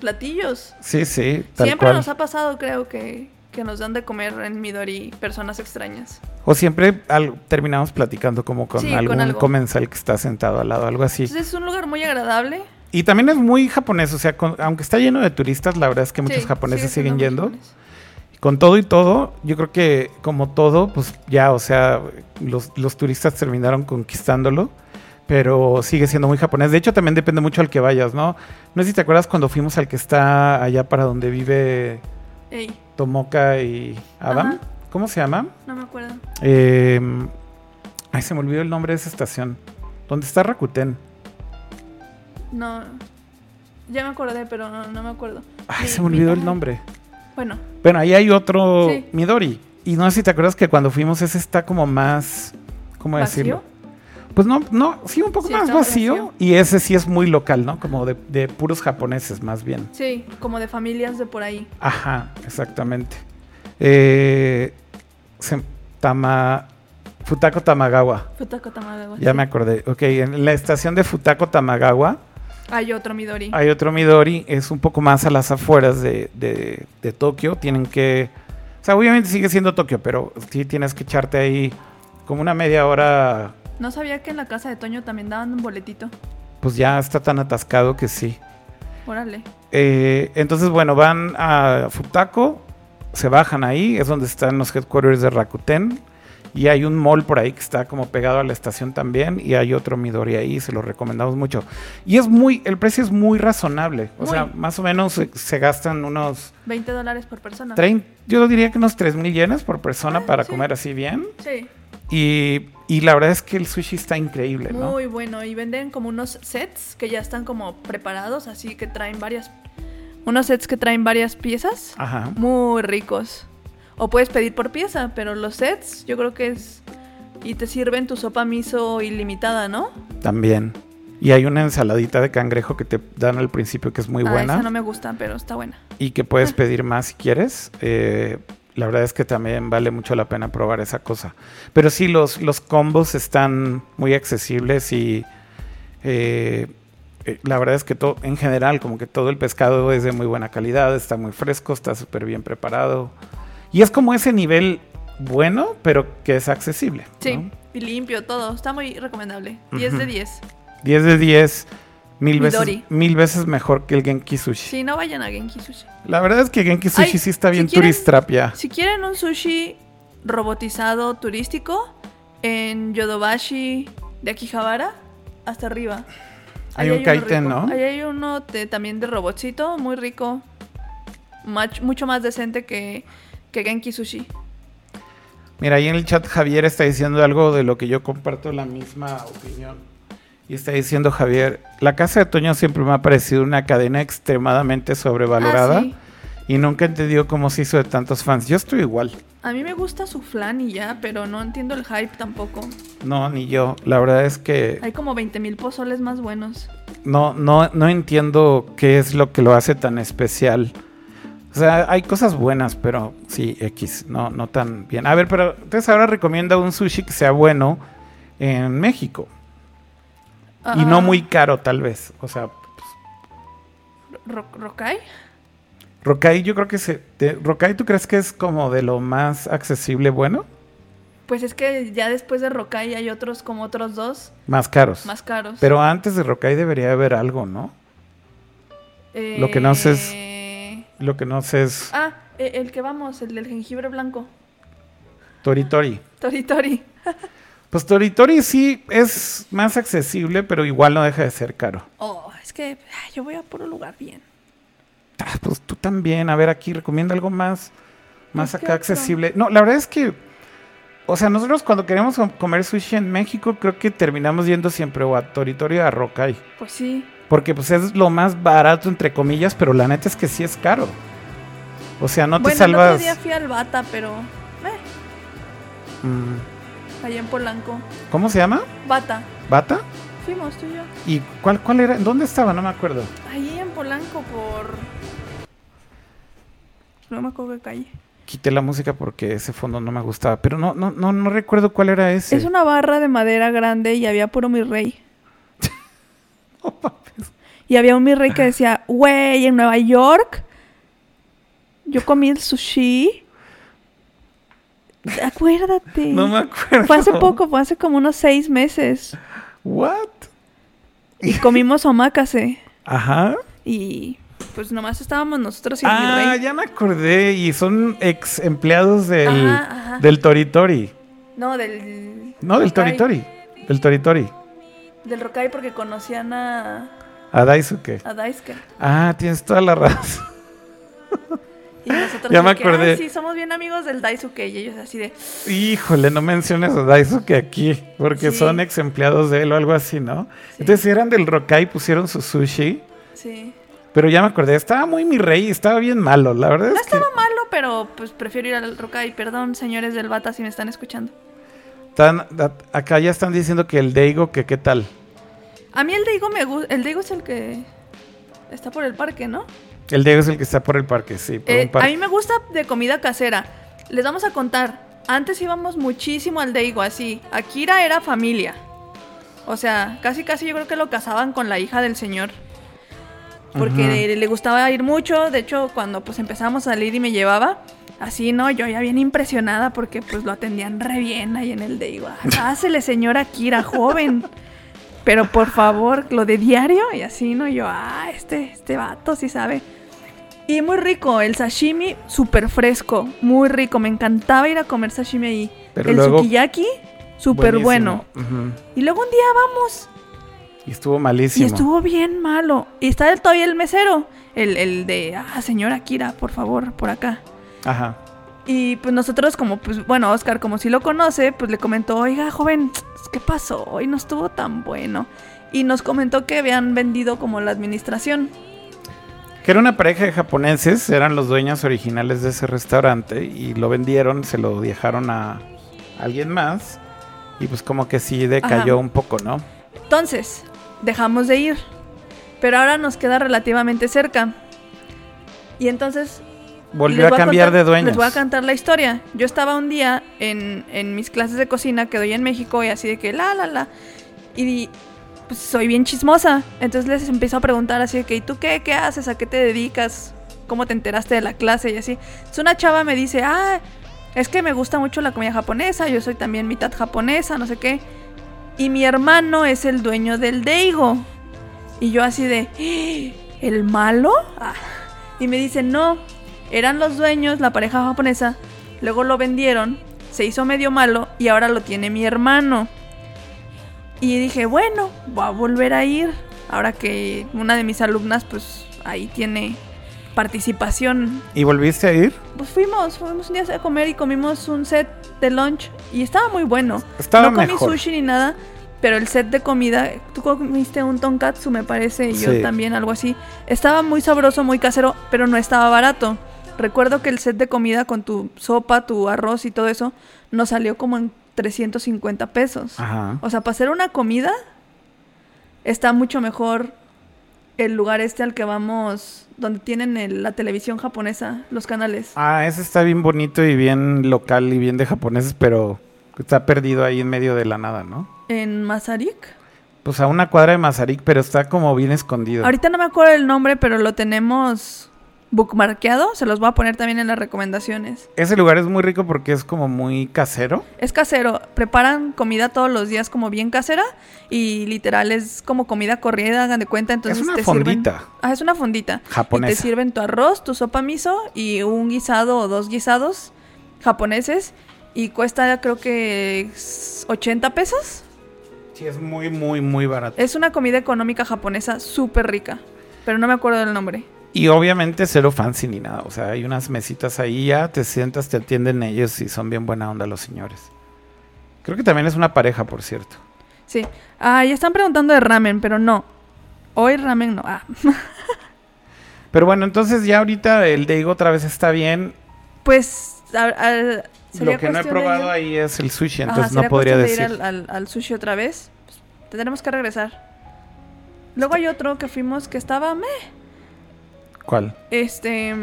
[SPEAKER 2] platillos.
[SPEAKER 1] Sí, sí, tal
[SPEAKER 2] Siempre
[SPEAKER 1] cual.
[SPEAKER 2] nos ha pasado, creo que, que nos dan de comer en Midori personas extrañas.
[SPEAKER 1] O siempre al- terminamos platicando como con
[SPEAKER 2] Sí,
[SPEAKER 1] algún comensal que está sentado al lado, algo así.
[SPEAKER 2] Entonces es un lugar muy agradable.
[SPEAKER 1] Y también es muy japonés, o sea, con- aunque está lleno de turistas, la verdad es que muchos
[SPEAKER 2] Sí,
[SPEAKER 1] japoneses
[SPEAKER 2] sigue
[SPEAKER 1] siguen yendo.
[SPEAKER 2] japonés.
[SPEAKER 1] Con todo y todo, yo creo que como todo, pues ya, o sea, los, los turistas terminaron conquistándolo, pero sigue siendo muy japonés. De hecho, también depende mucho al que vayas, ¿no? No sé si te acuerdas cuando fuimos al que está allá para donde vive
[SPEAKER 2] Ey,
[SPEAKER 1] Tomoka y Adam.
[SPEAKER 2] Ajá.
[SPEAKER 1] ¿Cómo se llama?
[SPEAKER 2] no me acuerdo.
[SPEAKER 1] Eh, ay, se me olvidó el nombre de esa estación. ¿Dónde está Rakuten?
[SPEAKER 2] No. Ya me acordé, pero no, no me acuerdo.
[SPEAKER 1] Ay,
[SPEAKER 2] Mi-
[SPEAKER 1] se me olvidó el nombre.
[SPEAKER 2] Bueno,
[SPEAKER 1] Bueno, ahí hay otro
[SPEAKER 2] Sí.
[SPEAKER 1] Midori. Y no sé si te acuerdas que cuando fuimos ese está como más... ¿Cómo decirlo? Pues no, no, sí, un poco
[SPEAKER 2] Sí,
[SPEAKER 1] más vacío. Y ese sí es muy local, ¿no? Como de, de puros japoneses, más bien.
[SPEAKER 2] Sí, como de familias de por ahí.
[SPEAKER 1] Ajá, exactamente. Eh, se- Tama, Futako Tamagawa.
[SPEAKER 2] Futako Tamagawa.
[SPEAKER 1] Ya
[SPEAKER 2] sí.
[SPEAKER 1] me acordé. Ok, en la estación de Futako Tamagawa
[SPEAKER 2] Hay otro Midori.
[SPEAKER 1] hay otro Midori. Es un poco más a las afueras de, de, de Tokio. Tienen que... O sea, obviamente sigue siendo Tokio, pero sí tienes que echarte ahí como una media hora.
[SPEAKER 2] No sabía que en la casa de Toño también daban un boletito.
[SPEAKER 1] Pues ya está tan atascado que sí.
[SPEAKER 2] Órale.
[SPEAKER 1] Eh, entonces, bueno, van a Futako, se bajan ahí, es donde están los headquarters de Rakuten. Y hay un mall por ahí que está como pegado a la estación también. Y hay otro Midori ahí, se lo recomendamos mucho. Y es muy, el precio es muy razonable. O
[SPEAKER 2] Muy.
[SPEAKER 1] sea, más o menos se, se gastan unos
[SPEAKER 2] 20 dólares por persona.
[SPEAKER 1] 30, yo diría que unos 3 mil yenes por persona
[SPEAKER 2] Ah,
[SPEAKER 1] para
[SPEAKER 2] sí.
[SPEAKER 1] comer así bien.
[SPEAKER 2] Sí,
[SPEAKER 1] Y, y la verdad es que el sushi está increíble, ¿no?
[SPEAKER 2] muy bueno. Y venden como unos sets que ya están como preparados, así que traen varias... Unos sets que traen varias piezas.
[SPEAKER 1] Ajá.
[SPEAKER 2] Muy ricos. O puedes pedir por pieza, pero los sets yo creo que es... Y te sirven tu sopa miso ilimitada, ¿no?
[SPEAKER 1] También. Y hay una ensaladita de cangrejo que te dan al principio que es muy
[SPEAKER 2] ah,
[SPEAKER 1] buena.
[SPEAKER 2] esa no me gusta, pero está buena.
[SPEAKER 1] y que puedes pedir más si quieres. Eh, la verdad es que también vale mucho la pena probar esa cosa. Pero sí, los, los combos están muy accesibles y eh, eh, la verdad es que todo, en general, como que todo el pescado es de muy buena calidad, está muy fresco, está súper bien preparado. Y es como ese nivel bueno, pero que es accesible.
[SPEAKER 2] Sí,
[SPEAKER 1] ¿no?
[SPEAKER 2] y limpio todo. Está muy recomendable. 10 de
[SPEAKER 1] Ujú.
[SPEAKER 2] 10.
[SPEAKER 1] 10 de 10, mil veces, mil veces mejor que el Genki Sushi.
[SPEAKER 2] Sí, no vayan a Genki Sushi.
[SPEAKER 1] La verdad es que Genki Sushi
[SPEAKER 2] Ay,
[SPEAKER 1] sí está
[SPEAKER 2] si
[SPEAKER 1] bien
[SPEAKER 2] quieren-
[SPEAKER 1] turistrapia.
[SPEAKER 2] Si quieren un sushi robotizado turístico, en Yodobashi de Akihabara hasta arriba.
[SPEAKER 1] Hay un kaiten. ¿no?
[SPEAKER 2] Ahí hay uno de- también de robotcito, muy rico. Mucho más decente que, que Genki Sushi.
[SPEAKER 1] Mira, ahí en el chat Javier está diciendo algo de lo que yo comparto la misma opinión. Y está diciendo Javier, la casa de Toño siempre me ha parecido una cadena extremadamente sobrevalorada
[SPEAKER 2] Ah, sí.
[SPEAKER 1] y nunca he entendido cómo se hizo de tantos fans. Yo estoy igual.
[SPEAKER 2] A mí me gusta su flan y ya, pero no entiendo el hype tampoco.
[SPEAKER 1] No, ni yo. La verdad es que
[SPEAKER 2] Hay como 20 mil pozoles más buenos.
[SPEAKER 1] no, no, no entiendo qué es lo que lo hace tan especial. O sea, hay cosas buenas, pero sí, X, no, no tan bien. A ver, pero entonces ahora recomienda un sushi que sea bueno en México. Y no
[SPEAKER 2] Ah,
[SPEAKER 1] muy caro, tal vez. O sea,
[SPEAKER 2] Ro- ¿Rokai?
[SPEAKER 1] Rokai, yo creo que se. de- Rokai, ¿tú crees que es como de lo más accesible bueno?
[SPEAKER 2] Pues es que ya después de Rokai hay otros como otros dos
[SPEAKER 1] Más caros.
[SPEAKER 2] más caros.
[SPEAKER 1] Pero antes de Rokai debería haber algo, ¿no? lo que no sé es-
[SPEAKER 2] Eh,
[SPEAKER 1] Lo que no sé es
[SPEAKER 2] Ah, e- el que vamos, el del jengibre blanco.
[SPEAKER 1] Toritori.
[SPEAKER 2] Tori Tori.
[SPEAKER 1] Pues Toritori sí es más accesible, pero igual no deja de ser caro.
[SPEAKER 2] Oh, es que ay, yo voy a puro lugar bien.
[SPEAKER 1] Ah, pues tú también. A ver, aquí recomienda algo más, más
[SPEAKER 2] Pues, ¿qué
[SPEAKER 1] acá accesible. No, la verdad es que, o sea, nosotros cuando queremos com- comer sushi en México, creo que terminamos yendo siempre o a Toritori o a Rokai.
[SPEAKER 2] Pues sí.
[SPEAKER 1] Porque pues es lo más barato, entre comillas, pero la neta es que sí es caro. O sea, no te
[SPEAKER 2] bueno, el
[SPEAKER 1] salvas...
[SPEAKER 2] otro día fui al Bata, pero eh,
[SPEAKER 1] Mm,
[SPEAKER 2] allá en Polanco.
[SPEAKER 1] ¿Cómo se llama?
[SPEAKER 2] Bata.
[SPEAKER 1] ¿Bata?
[SPEAKER 2] Fuimos tú y yo.
[SPEAKER 1] ¿Y cuál, cuál era? ¿Dónde estaba? No me acuerdo.
[SPEAKER 2] Ahí en Polanco por... No me acuerdo qué calle.
[SPEAKER 1] Quité la música porque ese fondo no me gustaba. Pero no, no, no, no recuerdo cuál era ese.
[SPEAKER 2] Es una barra de madera grande y había puro mi rey. Y había un mi rey que decía, güey, en Nueva York yo comí el sushi. Acuérdate.
[SPEAKER 1] No me acuerdo.
[SPEAKER 2] Fue hace poco, fue hace como unos seis meses.
[SPEAKER 1] ¿What?
[SPEAKER 2] Y comimos omakase.
[SPEAKER 1] Ajá.
[SPEAKER 2] Y pues nomás estábamos nosotros y el mi
[SPEAKER 1] Ah,
[SPEAKER 2] rey.
[SPEAKER 1] ya me acordé. Y son ex empleados del,
[SPEAKER 2] Ajá, ajá.
[SPEAKER 1] del Toritori.
[SPEAKER 2] No, del...
[SPEAKER 1] No, del. Toritori. Del Toritori.
[SPEAKER 2] Del Rokai porque conocían a,
[SPEAKER 1] A Daisuke.
[SPEAKER 2] a Daisuke.
[SPEAKER 1] Ah, tienes toda la razón.
[SPEAKER 2] Nosotros
[SPEAKER 1] Ya me
[SPEAKER 2] que,
[SPEAKER 1] acordé.
[SPEAKER 2] "Ay, sí, somos bien amigos del Daisuke. Y ellos así de...
[SPEAKER 1] Híjole, no menciones a Daisuke aquí. Porque
[SPEAKER 2] Sí.
[SPEAKER 1] son ex empleados de él o algo así, ¿no? Entonces, eran del Rokai, pusieron su sushi.
[SPEAKER 2] Sí.
[SPEAKER 1] Pero ya me acordé, estaba muy mi rey, estaba bien malo. La verdad
[SPEAKER 2] No
[SPEAKER 1] es que
[SPEAKER 2] estaba malo, pero pues prefiero ir al Rokai. Perdón, señores del Bata, si me están escuchando.
[SPEAKER 1] están- acá ya están diciendo que el Deigo, que qué tal.
[SPEAKER 2] A mí el Daigo me gusta. El Daigo es el que está por el parque, ¿no?
[SPEAKER 1] El Deigo es el que está por el parque, sí. Por
[SPEAKER 2] Eh,
[SPEAKER 1] un parque.
[SPEAKER 2] a mí me gusta de comida casera. Les vamos a contar. Antes íbamos muchísimo al Daigo, así. Akira era familia. O sea, casi casi yo creo que lo casaban con la hija del señor. Porque le, gustaba ir mucho. De hecho, cuando pues empezamos a salir y me llevaba, así, ¿no? Yo ya bien impresionada porque pues lo atendían re bien ahí en el Daigo. Hácele, señora Akira, joven. Pero por favor, lo de diario y así, ¿no? Yo, ah, este, este vato sí sabe. Y muy rico, el sashimi súper fresco, muy rico. Me encantaba ir a comer sashimi ahí.
[SPEAKER 1] Pero
[SPEAKER 2] el
[SPEAKER 1] luego-
[SPEAKER 2] sukiyaki, súper bueno. Y luego un día vamos
[SPEAKER 1] Y estuvo malísimo.
[SPEAKER 2] y estuvo bien malo. Y está todavía el mesero, el, el de, ah, señora Kira, por favor, por acá.
[SPEAKER 1] Ajá.
[SPEAKER 2] Y pues nosotros como, pues bueno, Oscar como si lo conoce, pues le comentó, oiga, joven, ¿qué pasó? Hoy no estuvo tan bueno. Y nos comentó que habían vendido como la administración.
[SPEAKER 1] Que era una pareja de japoneses, eran los dueños originales de ese restaurante y lo vendieron, se lo dejaron a alguien más y pues como que sí decayó
[SPEAKER 2] Ajá.
[SPEAKER 1] un poco, ¿no?
[SPEAKER 2] Entonces, dejamos de ir. Pero ahora nos queda relativamente cerca. Y entonces...
[SPEAKER 1] Volvió a cambiar
[SPEAKER 2] contar-
[SPEAKER 1] de dueños.
[SPEAKER 2] Les voy a cantar la historia. Yo estaba un día en, en mis clases de cocina que doy en México y así de que la, la, la. Y pues soy bien chismosa. Entonces les empiezo a preguntar así de que, ¿y tú qué? ¿Qué haces? ¿A qué te dedicas? ¿Cómo te enteraste de la clase? Y así. Entonces una chava me dice, ah, es que me gusta mucho la comida japonesa. Yo soy también mitad japonesa, no sé qué. Y mi hermano es el dueño del Deigo. Y yo así de, "¿Ah, ¿el malo? Ah. Y me dice, no, eran los dueños, la pareja japonesa. Luego lo vendieron, se hizo medio malo y ahora lo tiene mi hermano. Y dije, bueno, voy a volver a ir. Ahora que una de mis alumnas, pues ahí tiene participación.
[SPEAKER 1] ¿Y volviste a ir?
[SPEAKER 2] Pues fuimos, fuimos un día a comer y comimos un set de lunch. Y estaba muy bueno.
[SPEAKER 1] Estaba
[SPEAKER 2] no comí
[SPEAKER 1] mejor.
[SPEAKER 2] sushi ni nada. Pero el set de comida, tú comiste un tonkatsu, me parece, y
[SPEAKER 1] Sí.
[SPEAKER 2] yo también, algo así. Estaba muy sabroso, muy casero, pero no estaba barato. Recuerdo que el set de comida con tu sopa, tu arroz y todo eso, nos salió como en 350 pesos.
[SPEAKER 1] Ajá.
[SPEAKER 2] O sea, para hacer una comida, está mucho mejor el lugar este al que vamos, donde tienen el- la televisión japonesa, los canales.
[SPEAKER 1] Ah, ese está bien bonito y bien local y bien de japoneses, pero está perdido ahí en medio de la nada, ¿no?
[SPEAKER 2] En Mazarik.
[SPEAKER 1] Pues a una cuadra de Mazarik, pero está como bien escondido.
[SPEAKER 2] Ahorita no me acuerdo el nombre, pero lo tenemos bookmarkeado. Se los voy a poner también en las recomendaciones.
[SPEAKER 1] Ese lugar es muy rico porque es como muy casero.
[SPEAKER 2] Es casero. Preparan comida todos los días como bien casera. Y literal es como comida corrida, hagan de cuenta. Entonces
[SPEAKER 1] es una
[SPEAKER 2] te
[SPEAKER 1] fondita
[SPEAKER 2] Sirven... Ah, es una fondita. Y te
[SPEAKER 1] japonesa.
[SPEAKER 2] sirven tu arroz, tu sopa miso y un guisado o dos guisados japoneses. Y cuesta creo que 80 pesos.
[SPEAKER 1] Sí, es muy, muy, muy barato.
[SPEAKER 2] Es una comida económica japonesa súper rica. Pero no me acuerdo del nombre.
[SPEAKER 1] Y obviamente cero fancy ni nada. O sea, hay unas mesitas ahí ya, te sientas, te atienden ellos y son bien buena onda los señores. Creo que también es una pareja, por cierto.
[SPEAKER 2] Sí. Ah, ya están preguntando de ramen, pero no. Hoy ramen no. Ah.
[SPEAKER 1] Pero bueno, entonces ya ahorita el Deigo otra vez está bien.
[SPEAKER 2] Pues a- a- sería
[SPEAKER 1] Lo que no he probado ahí es el sushi,
[SPEAKER 2] Ajá,
[SPEAKER 1] entonces no podría decir.
[SPEAKER 2] de ir al, al- al sushi otra vez. Pues, tendremos que regresar. Luego hay otro que fuimos que estaba meh.
[SPEAKER 1] ¿Cuál?
[SPEAKER 2] Este.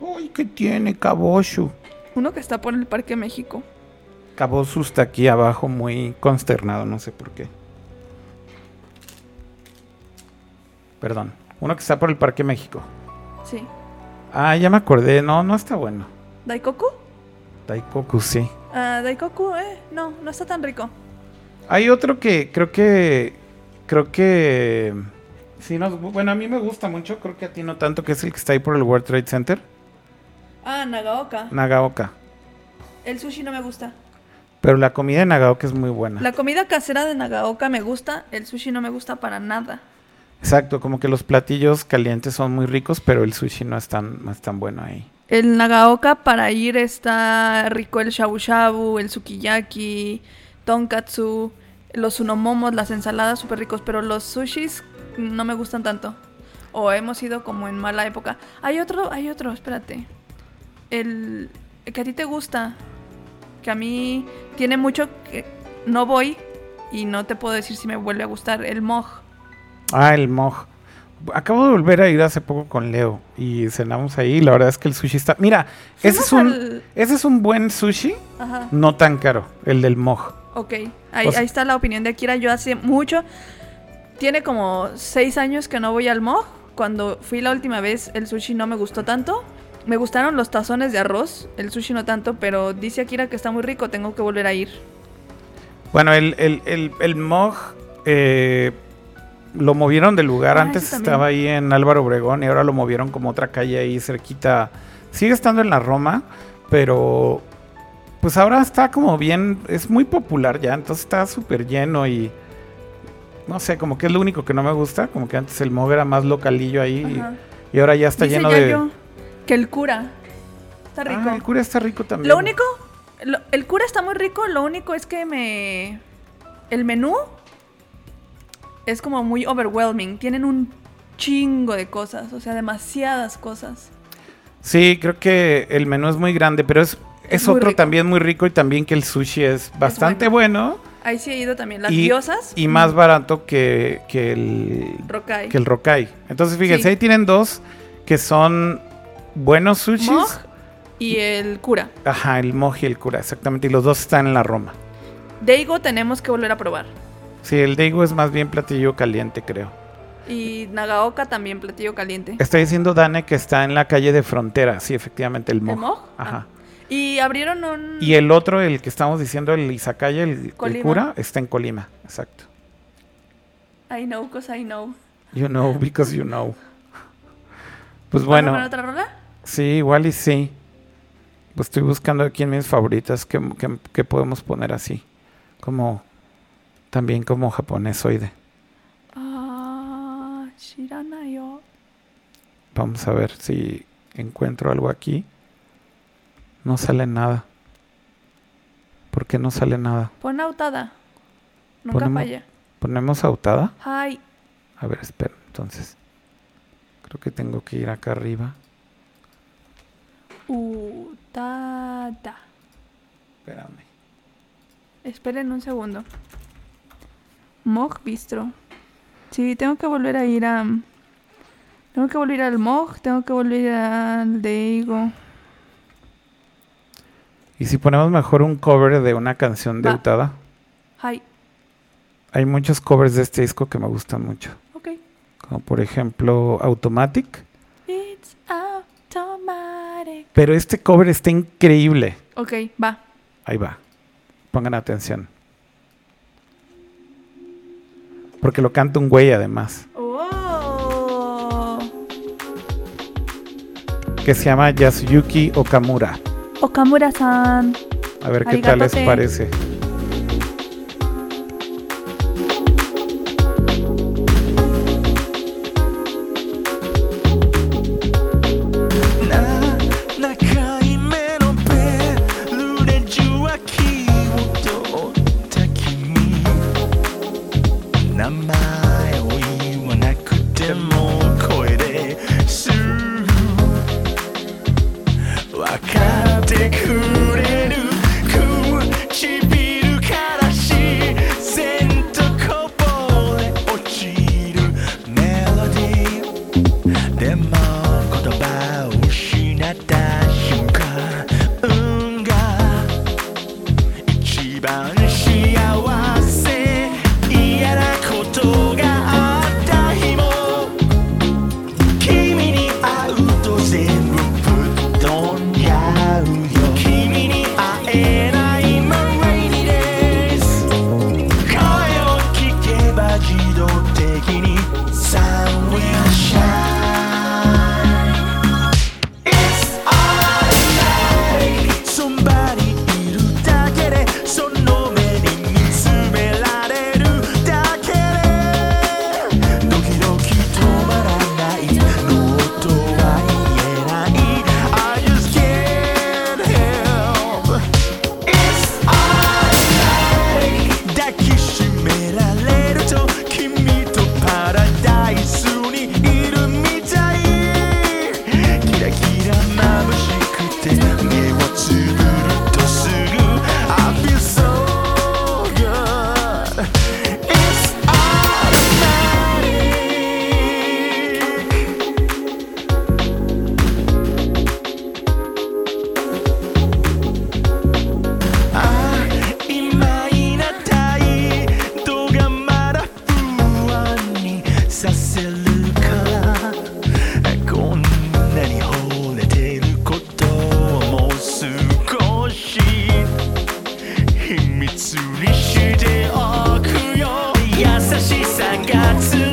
[SPEAKER 1] Uy, ¿qué tiene Kaboshu?
[SPEAKER 2] Uno que está por el Parque México.
[SPEAKER 1] Kaboshu está aquí abajo muy consternado, no sé por qué. Perdón. Uno que está por el Parque México.
[SPEAKER 2] Sí.
[SPEAKER 1] Ah, ya me acordé. No, no está bueno.
[SPEAKER 2] ¿Daikoku?
[SPEAKER 1] Daikoku, sí.
[SPEAKER 2] Ah, Daikoku, eh. No, no está tan rico.
[SPEAKER 1] Hay otro que creo que. Creo que. Sí, nos, bueno, a mí me gusta mucho. Creo que a ti no tanto, que es el que está ahí por el World Trade Center.
[SPEAKER 2] Ah, Nagaoka.
[SPEAKER 1] Nagaoka.
[SPEAKER 2] El sushi no me gusta.
[SPEAKER 1] Pero la comida de Nagaoka es muy buena.
[SPEAKER 2] La comida casera de Nagaoka me gusta. El sushi no me gusta para nada.
[SPEAKER 1] Exacto, como que los platillos calientes son muy ricos, pero el sushi no es tan, no es tan bueno ahí.
[SPEAKER 2] El Nagaoka para ir está rico el shabu shabu, el sukiyaki, tonkatsu, los unomomos, las ensaladas súper ricos, pero los sushis no me gustan tanto. O hemos ido como en mala época. Hay otro, hay otro, espérate. El que a ti te gusta, que a mí tiene mucho que no voy y no te puedo decir si me vuelve a gustar, el moj.
[SPEAKER 1] Ah, el moj. Acabo de volver a ir hace poco con Leo y cenamos ahí. La verdad es que el sushi está. Mira, ese es un,
[SPEAKER 2] al-
[SPEAKER 1] ese es un buen sushi,
[SPEAKER 2] Ajá.
[SPEAKER 1] no tan caro, el del moj.
[SPEAKER 2] Ok, ahí,
[SPEAKER 1] O sea-
[SPEAKER 2] ahí está la opinión de Akira. Yo hace mucho, tiene como seis años que no voy al Moj. Cuando fui la última vez, el sushi no me gustó tanto. Me gustaron los tazones de arroz, el sushi no tanto, pero dice Akira que está muy rico, tengo que volver a ir.
[SPEAKER 1] Bueno, el, el, el, el moj eh, lo movieron del lugar.
[SPEAKER 2] Ah,
[SPEAKER 1] Antes estaba ahí en Álvaro Obregón y ahora lo movieron como otra calle ahí cerquita. Sigue estando en la Roma, pero pues ahora está como bien, es muy popular ya, entonces está súper lleno y no sé, como que es lo único que no me gusta, como que antes el moj era más localillo ahí y, y ahora ya está
[SPEAKER 2] Dice
[SPEAKER 1] lleno de...
[SPEAKER 2] Yayo que el cura está rico.
[SPEAKER 1] Ah, el cura está rico también.
[SPEAKER 2] Lo único, lo- el cura está muy rico, lo único es que me... El menú es como muy overwhelming, tienen un chingo de cosas, o sea, demasiadas cosas.
[SPEAKER 1] Sí, creo que el menú es muy grande, pero es, es, otro
[SPEAKER 2] rico.
[SPEAKER 1] también muy rico y también que el sushi es bastante bueno.
[SPEAKER 2] Ahí sí he ido también, las
[SPEAKER 1] y,
[SPEAKER 2] diosas.
[SPEAKER 1] y más barato que, que el
[SPEAKER 2] Rokai.
[SPEAKER 1] que el Rokai. Entonces, fíjense,
[SPEAKER 2] Sí.
[SPEAKER 1] ahí tienen dos que son buenos sushis.
[SPEAKER 2] Moj y el cura.
[SPEAKER 1] Ajá, el moji y el cura, exactamente. Y los dos están en la Roma.
[SPEAKER 2] Deigo tenemos que volver a probar.
[SPEAKER 1] Sí, el Daigo es más bien platillo caliente, creo.
[SPEAKER 2] Y Nagaoka también, platillo caliente.
[SPEAKER 1] Está diciendo Dane que está en la calle de frontera. Sí, efectivamente, el moj.
[SPEAKER 2] moj?
[SPEAKER 1] Ajá.
[SPEAKER 2] Y abrieron un...
[SPEAKER 1] Y el otro, el que estamos diciendo, el Izakaya, el, cura, está en Colima. Exacto.
[SPEAKER 2] I know, cause I know.
[SPEAKER 1] You know, because you know. Pues
[SPEAKER 2] ¿Vamos a
[SPEAKER 1] bueno,
[SPEAKER 2] otra rola?
[SPEAKER 1] sí, igual y sí. Pues estoy buscando aquí en mis favoritas qué, qué- qué podemos poner así.
[SPEAKER 4] Como también como japonesoide.
[SPEAKER 2] Ah, shiranayo.
[SPEAKER 4] Vamos a ver si encuentro algo aquí. No sale nada. ¿Por qué no sale nada?
[SPEAKER 2] Pon autada. Nunca
[SPEAKER 4] Ponemos-
[SPEAKER 2] falla.
[SPEAKER 4] ¿Ponemos autada?
[SPEAKER 2] Hi.
[SPEAKER 4] A ver, espera, entonces. Creo que tengo que ir acá arriba.
[SPEAKER 2] Utada.
[SPEAKER 4] Espérame.
[SPEAKER 2] Esperen un segundo. Mog Bistro. Sí, tengo que volver a ir a. Tengo que volver al Mog, tengo que volver al Deigo.
[SPEAKER 4] ¿Y si ponemos mejor un cover de una canción de
[SPEAKER 2] Va.
[SPEAKER 4] Utada?
[SPEAKER 2] Hi.
[SPEAKER 4] Hay muchos covers de este disco que me gustan mucho.
[SPEAKER 2] Ok.
[SPEAKER 4] Como por ejemplo Automatic.
[SPEAKER 2] It's automatic.
[SPEAKER 4] Pero este cover está increíble.
[SPEAKER 2] Ok, va.
[SPEAKER 4] Ahí va. Pongan atención. Porque lo canta un güey además.
[SPEAKER 2] Oh.
[SPEAKER 4] Que se llama Yasuyuki Okamura.
[SPEAKER 2] Okamura-san.
[SPEAKER 4] A ver qué tal les
[SPEAKER 2] te.
[SPEAKER 4] parece.
[SPEAKER 5] ておくよ。優しさがつ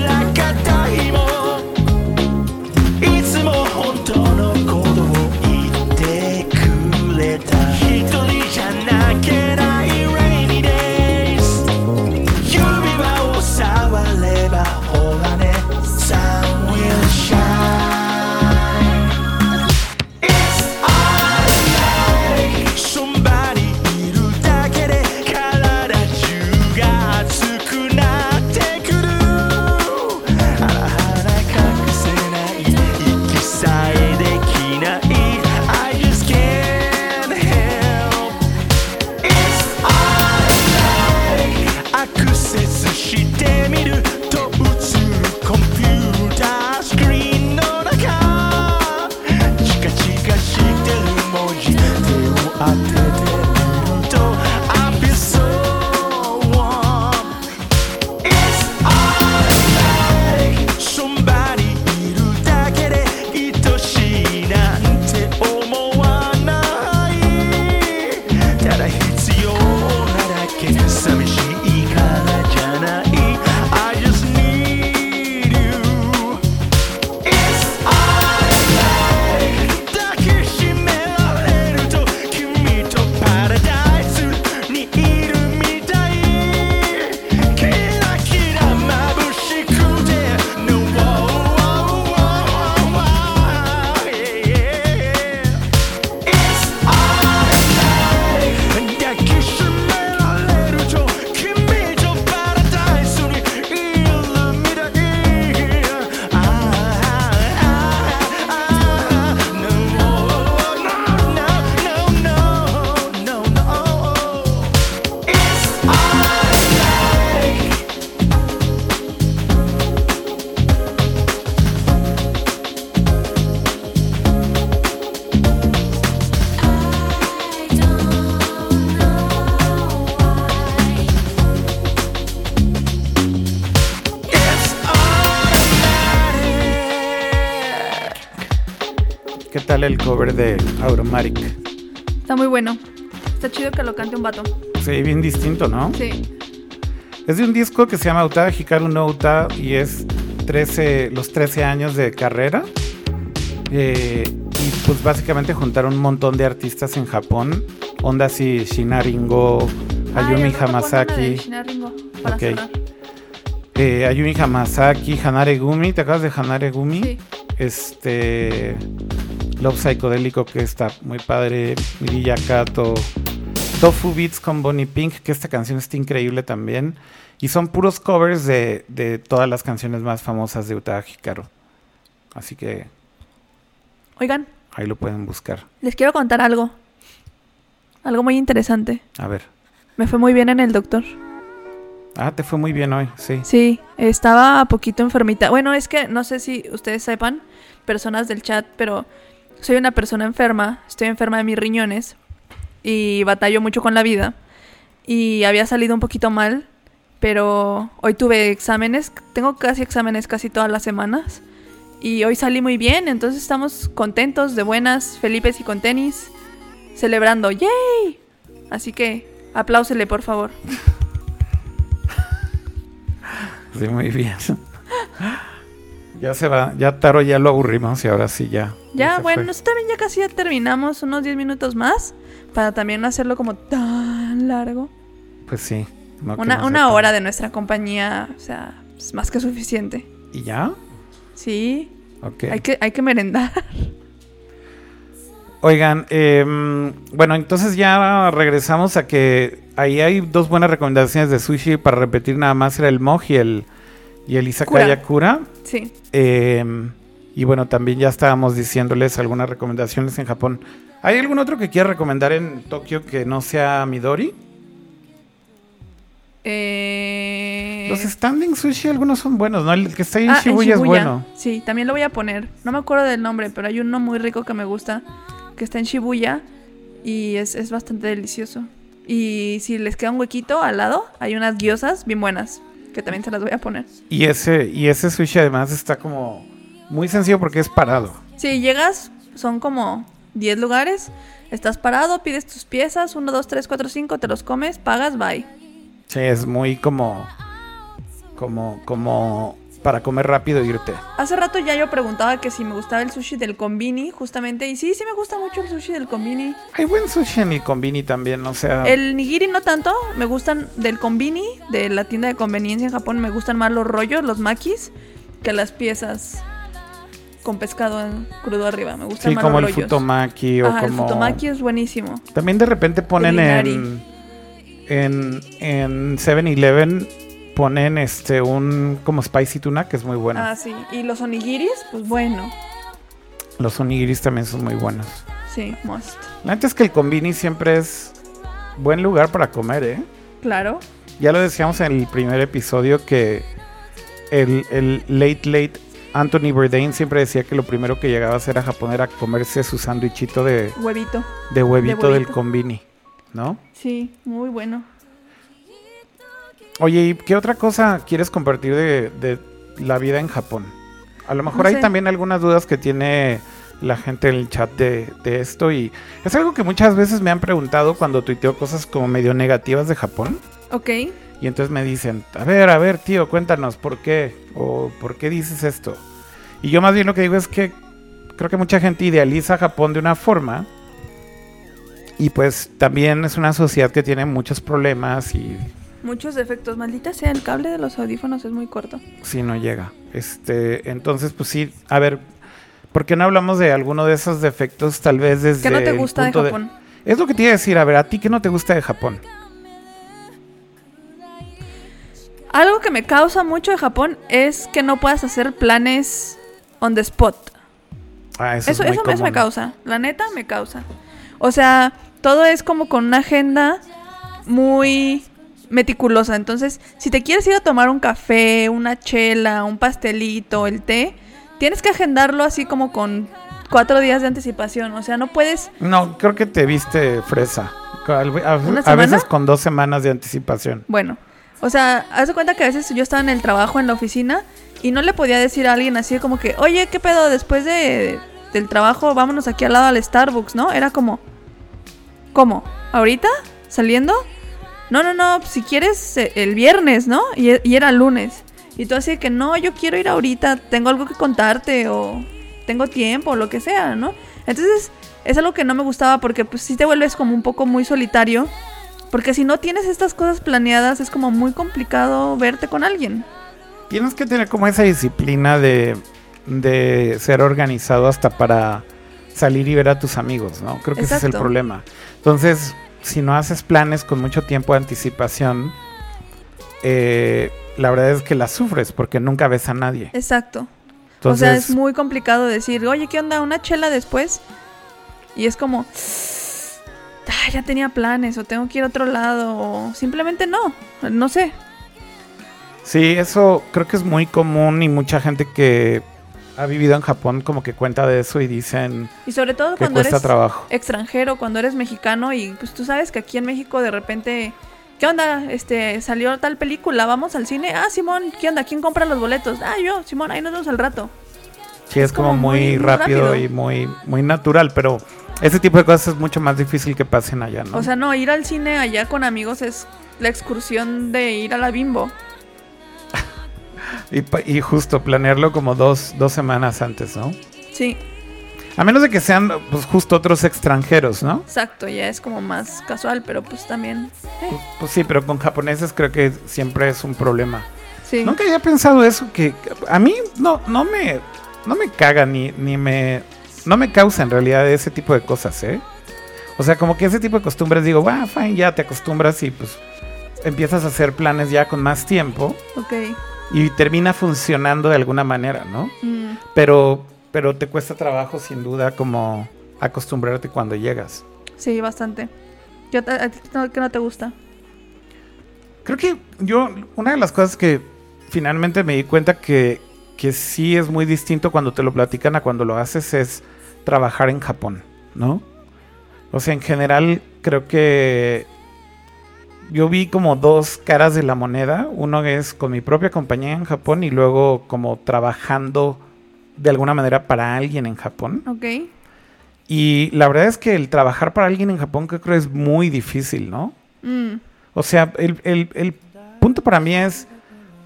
[SPEAKER 1] tal el cover de Automatic?
[SPEAKER 2] Está muy bueno. Está chido que lo cante un vato.
[SPEAKER 1] Sí, bien distinto, ¿no?
[SPEAKER 2] Sí.
[SPEAKER 1] Es de un disco que se llama Utada Hikaru no Uta y es 13, los 13 años de carrera. Eh, y pues básicamente juntaron un montón de artistas en Japón. Onda así, Shinaringo, Ayumi
[SPEAKER 2] Ay,
[SPEAKER 1] Hamasaki,
[SPEAKER 2] Shinaringo para
[SPEAKER 1] Ok.
[SPEAKER 2] cerrar.
[SPEAKER 1] eh, Ayumi Hamasaki, Hanare Gumi. ¿Te acuerdas de Hanare Gumi?
[SPEAKER 2] Sí.
[SPEAKER 1] Este. Love Psicodélico, que está muy padre. Miria Kato. Tofu Beats con Bonnie Pink, que esta canción está increíble también. Y son puros covers de, de todas las canciones más famosas de Utada Hikaru. Así que
[SPEAKER 2] Oigan,
[SPEAKER 1] ahí lo pueden buscar.
[SPEAKER 2] les quiero contar algo. Algo muy interesante.
[SPEAKER 1] A ver.
[SPEAKER 2] Me fue muy bien en el doctor.
[SPEAKER 1] Ah, te fue muy bien hoy, sí.
[SPEAKER 2] Sí, estaba poquito enfermita. Bueno, es que no sé si ustedes sepan, personas del chat, pero soy una persona enferma. Estoy enferma de mis riñones y batallo mucho con la vida. Y había salido un poquito mal, pero hoy tuve exámenes. Tengo casi exámenes casi todas las semanas. Y hoy salí muy bien, entonces estamos contentos, de buenas, Felipes y con tenis, celebrando. ¡Yay! Así que apláusele, por favor.
[SPEAKER 1] Sí, muy bien. ya se va, ya Taro ya lo aburrimos y ahora sí ya.
[SPEAKER 2] Ya, bueno, nosotros también ya casi ya terminamos, unos 10 minutos más, para también hacerlo como tan largo.
[SPEAKER 1] Pues sí. no
[SPEAKER 2] una
[SPEAKER 1] tan-
[SPEAKER 2] hora de nuestra compañía, o sea, es más que suficiente.
[SPEAKER 1] ¿Y ya?
[SPEAKER 2] Sí,
[SPEAKER 1] Ok.
[SPEAKER 2] hay, que, hay que merendar.
[SPEAKER 1] Oigan, em, bueno, entonces ya regresamos a que ahí hay dos buenas recomendaciones de sushi para repetir nada más, era el moji y el, y el izakaya kura.
[SPEAKER 2] Sí,
[SPEAKER 1] Em, y bueno, también ya estábamos diciéndoles algunas recomendaciones en Japón. ¿Hay algún otro que quiera recomendar en Tokio que no sea Midori?
[SPEAKER 2] eh...
[SPEAKER 1] Los standing sushi algunos son buenos, ¿no? El que está ahí en
[SPEAKER 2] ah, en
[SPEAKER 1] Shibuya, es bueno.
[SPEAKER 2] Sí, también lo voy a poner. No me acuerdo del nombre, pero hay uno muy rico que me gusta, que está en Shibuya y es, es bastante delicioso. Y si les queda un huequito al lado, hay unas guiosas bien buenas, que también se las voy a poner.
[SPEAKER 1] Y ese, y ese sushi además está como muy sencillo porque es parado.
[SPEAKER 2] Si llegas, son como 10 lugares, estás parado, pides tus piezas, 1, 2, 3, 4, 5, te los comes, pagas, bye.
[SPEAKER 1] Sí, es muy como. Como. como. Para comer rápido e irte.
[SPEAKER 2] Hace rato ya yo preguntaba que si me gustaba el sushi del combini, justamente, y sí, sí me gusta mucho el sushi del combini.
[SPEAKER 1] Hay buen sushi en el combini también, o sea.
[SPEAKER 2] El nigiri no tanto, me gustan del combini, de la tienda de conveniencia en Japón, me gustan más los rollos, los makis, que las piezas con pescado en- crudo arriba, me gustan
[SPEAKER 1] sí,
[SPEAKER 2] más
[SPEAKER 1] como
[SPEAKER 2] los
[SPEAKER 1] el
[SPEAKER 2] rollos.
[SPEAKER 1] futomaki o
[SPEAKER 2] Ajá, el
[SPEAKER 1] como.
[SPEAKER 2] futomaki es buenísimo.
[SPEAKER 1] También de repente ponen
[SPEAKER 2] El
[SPEAKER 1] en. En. En 7-Eleven ponen este. Un. como spicy tuna que es muy bueno.
[SPEAKER 2] Ah, sí. Y los onigiris, pues bueno.
[SPEAKER 1] Los onigiris también son muy buenos.
[SPEAKER 2] Sí, must.
[SPEAKER 1] La neta es que el combini siempre es. buen lugar para comer, ¿eh?
[SPEAKER 2] Claro.
[SPEAKER 1] Ya lo decíamos en el primer episodio que el, el late late Anthony Bourdain siempre decía que lo primero que llegaba a hacer a Japón era comerse su sándwichito de,
[SPEAKER 2] Huevito.
[SPEAKER 1] de huevito del
[SPEAKER 2] huevito.
[SPEAKER 1] combini, ¿no?
[SPEAKER 2] Sí, muy bueno.
[SPEAKER 1] Oye, ¿y qué otra cosa quieres compartir de, de la vida en Japón? A lo mejor
[SPEAKER 2] No
[SPEAKER 1] hay también algunas dudas que tiene la gente en el chat de, de esto y es algo que muchas veces me han preguntado cuando tuiteo cosas como medio negativas de Japón.
[SPEAKER 2] Ok.
[SPEAKER 1] Y entonces me dicen, a ver, a ver, tío, cuéntanos, ¿por qué? O ¿por qué dices esto? Y yo más bien lo que digo es que creo que mucha gente idealiza a Japón de una forma. Y pues también es una sociedad que tiene muchos problemas y
[SPEAKER 2] Muchos defectos. Maldita sea, el cable de los audífonos es muy corto.
[SPEAKER 1] si no llega. Este, entonces, pues sí, a ver, ¿por qué no hablamos de alguno de esos defectos tal vez desde
[SPEAKER 2] ¿Qué no te gusta de Japón?
[SPEAKER 1] Es lo que te iba a decir, a ver, ¿a ti qué no te gusta de Japón?
[SPEAKER 2] Algo que me causa mucho de Japón es que no puedas hacer planes on the spot.
[SPEAKER 1] Ah, eso,
[SPEAKER 2] Eso,
[SPEAKER 1] es muy
[SPEAKER 2] eso, me- eso me causa. La neta me causa. O sea, todo es como con una agenda muy meticulosa. Entonces, si te quieres ir a tomar un café, una chela, un pastelito, el té, tienes que agendarlo así como con cuatro días de anticipación. O sea, no puedes.
[SPEAKER 1] No, creo que te viste fresa. A, a-
[SPEAKER 2] ¿Una
[SPEAKER 1] a veces con dos semanas de anticipación.
[SPEAKER 2] Bueno, o sea, haz de cuenta que a veces yo estaba en el trabajo, en la oficina, y no le podía decir a alguien así como que, oye, ¿qué pedo? Después de del trabajo, vámonos aquí al lado al Starbucks, ¿no? Era como, ¿cómo? ¿Ahorita? ¿Saliendo? No, no, no, si quieres eh, el viernes, ¿no? Y, y era lunes. Y tú así que no, yo quiero ir ahorita, tengo algo que contarte o tengo tiempo o lo que sea, ¿no? Entonces es algo que no me gustaba porque pues sí te vuelves como un poco muy solitario. Porque si no tienes estas cosas planeadas es como muy complicado verte con alguien.
[SPEAKER 1] Tienes que tener como esa disciplina de, de ser organizado hasta para salir y ver a tus amigos, ¿no? Creo que ese es el problema. Entonces, si no haces planes con mucho tiempo de anticipación, eh, la verdad es que la sufres porque nunca ves a nadie.
[SPEAKER 2] Exacto.
[SPEAKER 1] Entonces,
[SPEAKER 2] o sea, es muy complicado decir, oye, ¿qué onda? ¿Una chela después? Y es como, "Ah, ya tenía planes o tengo que ir a otro lado o simplemente no, no sé.
[SPEAKER 1] sí, eso creo que es muy común y mucha gente que ha vivido en Japón como que cuenta de eso y dicen
[SPEAKER 2] Y sobre todo
[SPEAKER 1] que
[SPEAKER 2] cuando eres
[SPEAKER 1] trabajo.
[SPEAKER 2] extranjero, cuando eres mexicano y pues tú sabes que aquí en México de repente, ¿qué onda? Este, salió tal película, vamos al cine. Ah, Simón, ¿qué onda? ¿Quién compra los boletos? Ah, yo, Simón, ahí nos vemos al rato.
[SPEAKER 1] Sí, es,
[SPEAKER 2] Es
[SPEAKER 1] como,
[SPEAKER 2] como
[SPEAKER 1] muy,
[SPEAKER 2] muy- muy
[SPEAKER 1] rápido,
[SPEAKER 2] rápido.
[SPEAKER 1] y muy, muy natural, pero ese tipo de cosas es mucho más difícil que pasen allá, ¿no?
[SPEAKER 2] O sea, no, ir al cine allá con amigos es la excursión de ir a la bimbo.
[SPEAKER 1] Y, y justo planearlo como dos, dos semanas antes, ¿no?
[SPEAKER 2] Sí,
[SPEAKER 1] A menos de que sean pues justo otros extranjeros, ¿no?
[SPEAKER 2] exacto, ya es como más casual, pero pues también. eh,
[SPEAKER 1] Pues sí, pero con japoneses creo que siempre es un problema.
[SPEAKER 2] sí.
[SPEAKER 1] Nunca había pensado eso, que a mí no, no me no me caga ni, ni me no me causa en realidad ese tipo de cosas, ¿eh? O sea, como que ese tipo de costumbres digo, va, fine, ya te acostumbras y pues empiezas a hacer planes ya con más tiempo
[SPEAKER 2] Ok.
[SPEAKER 1] Y termina funcionando de alguna manera, ¿no?
[SPEAKER 2] Mm,
[SPEAKER 1] Pero pero te cuesta trabajo sin duda como acostumbrarte cuando llegas.
[SPEAKER 2] sí, bastante. ¿Qué a, a ti no, qué no te gusta?
[SPEAKER 1] Creo que yo, una de las cosas que finalmente me di cuenta que, que sí es muy distinto cuando te lo platican a cuando lo haces es trabajar en Japón, ¿no? O sea, en general creo que yo vi como dos caras de la moneda. Uno es con mi propia compañía en Japón y luego como trabajando de alguna manera para alguien en Japón.
[SPEAKER 2] Ok.
[SPEAKER 1] Y la verdad es que el trabajar para alguien en Japón creo que es muy difícil, ¿no?
[SPEAKER 2] Mm,
[SPEAKER 1] O sea, el, el- el punto para mí es,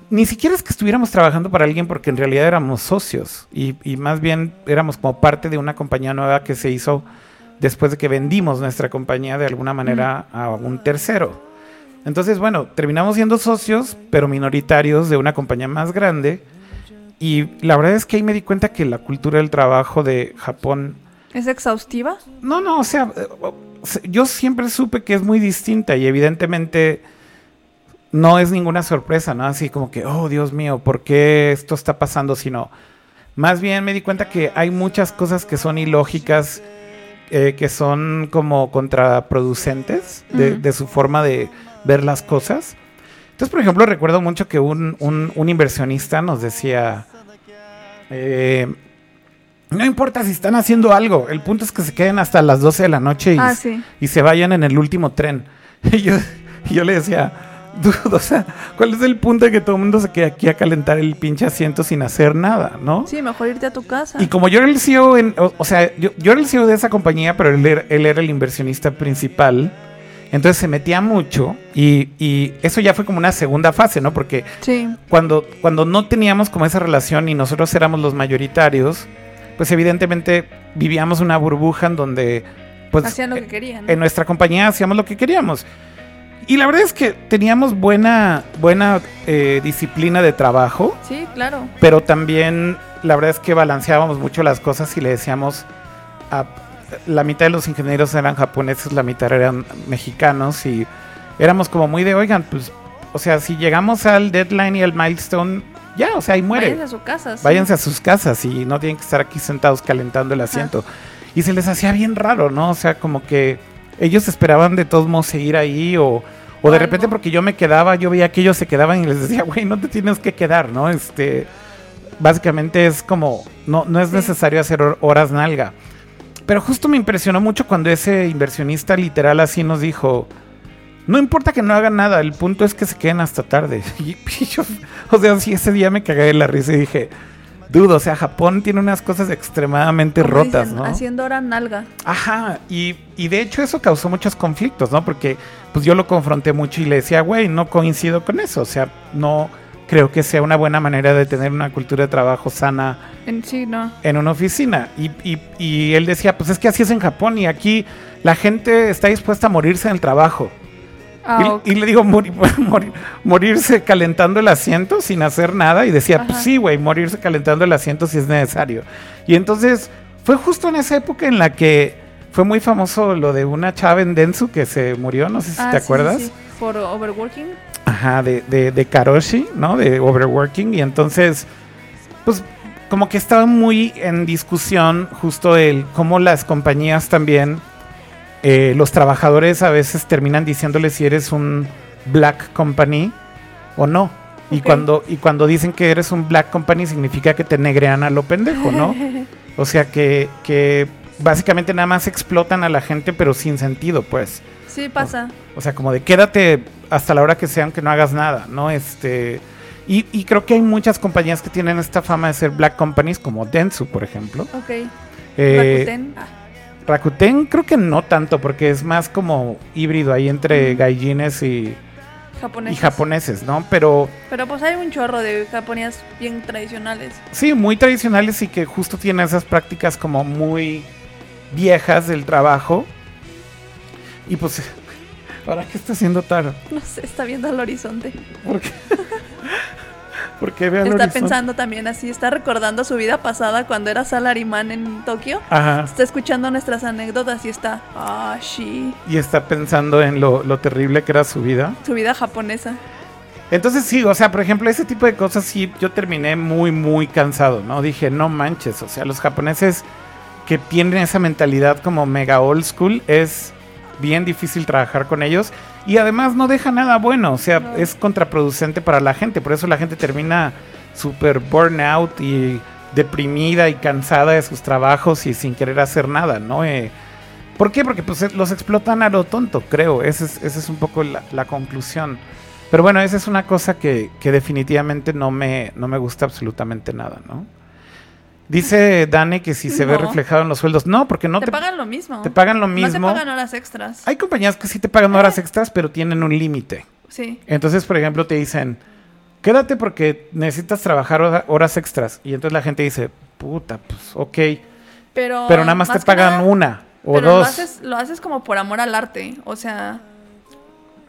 [SPEAKER 1] ni siquiera es que estuviéramos trabajando para alguien porque en realidad éramos socios y, y más bien éramos como parte de una compañía nueva que se hizo después de que vendimos nuestra compañía de alguna manera a un tercero. Entonces, bueno, terminamos siendo socios, pero minoritarios de una compañía más grande. Y la verdad es que ahí me di cuenta que la cultura del trabajo de Japón
[SPEAKER 2] ¿Es exhaustiva?
[SPEAKER 1] no, no, o sea, eh, yo siempre supe que es muy distinta y evidentemente no es ninguna sorpresa, ¿no? Así como que, oh, Dios mío, ¿por qué esto está pasando? Sino, más bien me di cuenta que hay muchas cosas que son ilógicas, eh, que son como contraproducentes de su forma de ver las cosas. Entonces, por ejemplo, recuerdo mucho que un, un- un inversionista nos decía, eh, no importa si están haciendo algo, el punto es que se queden hasta las 12 de la noche y,
[SPEAKER 2] Ah, sí.
[SPEAKER 1] y se vayan en el último tren. Y yo, le decía, "Dude, o sea, ¿cuál es el punto de que todo el mundo se quede aquí a calentar el pinche asiento sin hacer nada, no?
[SPEAKER 2] Sí, mejor irte a tu casa.
[SPEAKER 1] Y como yo era el CEO, en- o, o sea, yo, yo era el CEO de esa compañía, pero él era, él era el inversionista principal. Entonces se metía mucho y, y eso ya fue como una segunda fase, ¿no? Porque
[SPEAKER 2] Sí,
[SPEAKER 1] cuando, cuando no teníamos como esa relación y nosotros éramos los mayoritarios, pues evidentemente vivíamos una burbuja en donde, pues,
[SPEAKER 2] hacían lo que querían.
[SPEAKER 1] en nuestra compañía hacíamos lo que queríamos. Y la verdad es que teníamos buena, buena eh, disciplina de trabajo,
[SPEAKER 2] Sí, claro.
[SPEAKER 1] pero también la verdad es que balanceábamos mucho las cosas y le decíamos a la mitad de los ingenieros eran japoneses, la mitad eran mexicanos y éramos como muy de, oigan, pues, o sea, si llegamos al deadline y al milestone, ya, o sea, ahí muere.
[SPEAKER 2] Váyanse a su casa. sí.
[SPEAKER 1] Váyanse a sus casas y no tienen que estar aquí sentados calentando el asiento. Y se les hacía bien raro, ¿no? O sea, como que ellos esperaban de todos modos seguir ahí o, o de repente porque yo me quedaba, yo veía que ellos se quedaban y les decía, güey, no te tienes que quedar, ¿no? Este, básicamente es como, no, no es
[SPEAKER 2] Sí.
[SPEAKER 1] necesario hacer hor- horas nalga. Pero justo me impresionó mucho cuando ese inversionista literal así nos dijo, no importa que no hagan nada, el punto es que se queden hasta tarde. Y, yo, o sea, sí, ese día me cagué de la risa y dije, Dudo, o sea, Japón tiene unas cosas extremadamente
[SPEAKER 2] Como
[SPEAKER 1] rotas,
[SPEAKER 2] dicen,
[SPEAKER 1] ¿no?
[SPEAKER 2] Haciendo hora nalga.
[SPEAKER 1] Ajá, y, y de hecho eso causó muchos conflictos, ¿no? Porque pues yo lo confronté mucho y le decía, güey, no coincido con eso, o sea, no creo que sea una buena manera de tener una cultura de trabajo sana
[SPEAKER 2] En sí, no.
[SPEAKER 1] en una oficina. Y, y- y él decía, pues es que así es en Japón y aquí la gente está dispuesta a morirse en el trabajo.
[SPEAKER 2] Ah,
[SPEAKER 1] Y- le digo, "Mori- mori- morirse calentando el asiento sin hacer nada. Y decía, pues sí, güey, morirse calentando el asiento si es necesario. Y entonces fue justo en esa época en la que fue muy famoso lo de una chava en Densu que se murió, no sé si
[SPEAKER 2] Ah,
[SPEAKER 1] te
[SPEAKER 2] sí,
[SPEAKER 1] acuerdas.
[SPEAKER 2] sí. Por overworking.
[SPEAKER 1] Ajá, de, de, de Karoshi, ¿no? De overworking. Y entonces, pues como que estaba muy en discusión justo el cómo las compañías también, eh, los trabajadores a veces terminan diciéndole si eres un black company o no. Y, cuando, y cuando dicen que eres un black company significa que te negrean a lo pendejo, ¿no? O sea que, que básicamente nada más explotan a la gente pero sin sentido, pues.
[SPEAKER 2] Sí, pasa.
[SPEAKER 1] O sea, como de quédate hasta la hora que sea, aunque no hagas nada, ¿no? Este. Y, y creo que hay muchas compañías que tienen esta fama de ser black companies, como Dentsu, por ejemplo.
[SPEAKER 2] Ok.
[SPEAKER 1] Eh,
[SPEAKER 2] Rakuten. Ah,
[SPEAKER 1] Rakuten creo que no tanto, porque es más como híbrido ahí entre gaijines y, y
[SPEAKER 2] japoneses.
[SPEAKER 1] japoneses, ¿no? Pero
[SPEAKER 2] Pero pues hay un chorro de japonías bien tradicionales.
[SPEAKER 1] sí, muy tradicionales y que justo tienen esas prácticas como muy viejas del trabajo. Y pues, ¿ahora qué está haciendo Taro?
[SPEAKER 2] No sé, está viendo al horizonte.
[SPEAKER 1] ¿Por qué? ¿Por qué ve al
[SPEAKER 2] Está
[SPEAKER 1] horizonte?
[SPEAKER 2] pensando también así, está recordando su vida pasada cuando era salaryman en Tokio.
[SPEAKER 1] Ajá.
[SPEAKER 2] Está escuchando nuestras anécdotas y está, ah, sí,
[SPEAKER 1] Y está pensando en lo, lo terrible que era su vida.
[SPEAKER 2] su vida japonesa.
[SPEAKER 1] Entonces sí, o sea, por ejemplo, ese tipo de cosas sí, yo terminé muy, muy cansado, ¿no? Dije, no manches, o sea, los japoneses que tienen esa mentalidad como mega old school, es bien difícil trabajar con ellos. Y además no deja nada bueno, o sea,
[SPEAKER 2] No.
[SPEAKER 1] es contraproducente para la gente. Por eso la gente termina súper burnout y deprimida y cansada de sus trabajos y sin querer hacer nada, ¿no? Eh, ¿Por qué? Porque pues, los explotan a lo tonto, creo. Esa es, esa es un poco la, la conclusión. Pero bueno, esa es una cosa que, que definitivamente no me, no me gusta absolutamente nada, ¿no? Dice Dani que si se ve reflejado en los sueldos. No, porque no
[SPEAKER 2] te,
[SPEAKER 1] te,
[SPEAKER 2] pagan lo mismo.
[SPEAKER 1] te pagan lo
[SPEAKER 2] No te
[SPEAKER 1] mismo.
[SPEAKER 2] pagan horas extras.
[SPEAKER 1] Hay compañías que sí te pagan horas extras, pero tienen un límite.
[SPEAKER 2] Sí.
[SPEAKER 1] Entonces, por ejemplo, te dicen, quédate porque necesitas trabajar hora- horas extras. Y entonces la gente dice, puta, pues ok.
[SPEAKER 2] Pero,
[SPEAKER 1] Pero nada más, te pagan
[SPEAKER 2] nada,
[SPEAKER 1] una o
[SPEAKER 2] pero Lo
[SPEAKER 1] dos.
[SPEAKER 2] haces, lo haces como por amor al arte. O sea,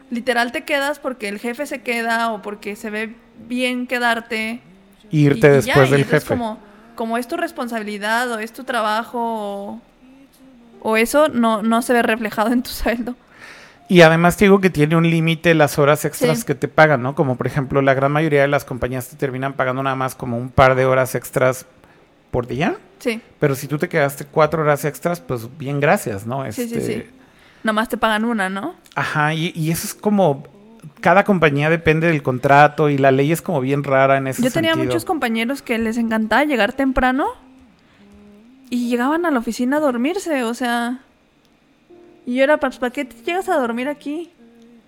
[SPEAKER 2] literal te quedas porque el jefe se queda o porque se ve bien quedarte.
[SPEAKER 1] y irte
[SPEAKER 2] y- y
[SPEAKER 1] después
[SPEAKER 2] ya, y
[SPEAKER 1] del
[SPEAKER 2] entonces
[SPEAKER 1] jefe.
[SPEAKER 2] Como, como es tu responsabilidad o es tu trabajo o, o eso, no, no se ve reflejado en tu sueldo.
[SPEAKER 1] Y además te digo que tiene un límite las horas extras
[SPEAKER 2] Sí.
[SPEAKER 1] que te pagan, ¿no? Como por ejemplo, la gran mayoría de las compañías te terminan pagando nada más como un par de horas extras por día.
[SPEAKER 2] Sí,
[SPEAKER 1] Pero si tú te quedaste cuatro horas extras, pues bien, gracias, ¿no?
[SPEAKER 2] sí, sí,
[SPEAKER 1] Este,
[SPEAKER 2] sí. Nomás te pagan una, ¿no?
[SPEAKER 1] Ajá, y, y eso es como. Cada compañía depende del contrato y la ley es como bien rara en ese
[SPEAKER 2] Yo tenía
[SPEAKER 1] sentido.
[SPEAKER 2] muchos compañeros que les encantaba llegar temprano y llegaban a la oficina a dormirse, o sea... Y yo era, pues, ¿para qué te llegas a dormir aquí?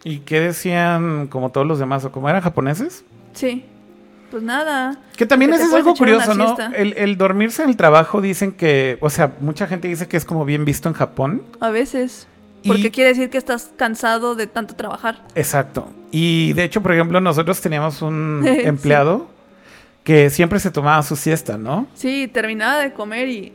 [SPEAKER 1] ¿Y qué decían como todos los demás? ¿O como eran japoneses?
[SPEAKER 2] Sí, pues nada.
[SPEAKER 1] Que también eso es algo curioso, ¿no? el dormirse en el trabajo dicen que, o sea, mucha gente dice que es como bien visto en Japón.
[SPEAKER 2] A veces. Porque
[SPEAKER 1] Y-
[SPEAKER 2] quiere decir que estás cansado de tanto trabajar.
[SPEAKER 1] Exacto. Y de hecho, por ejemplo, nosotros teníamos un
[SPEAKER 2] Sí.
[SPEAKER 1] empleado que siempre se tomaba su siesta, ¿no?
[SPEAKER 2] Sí, terminaba de comer y...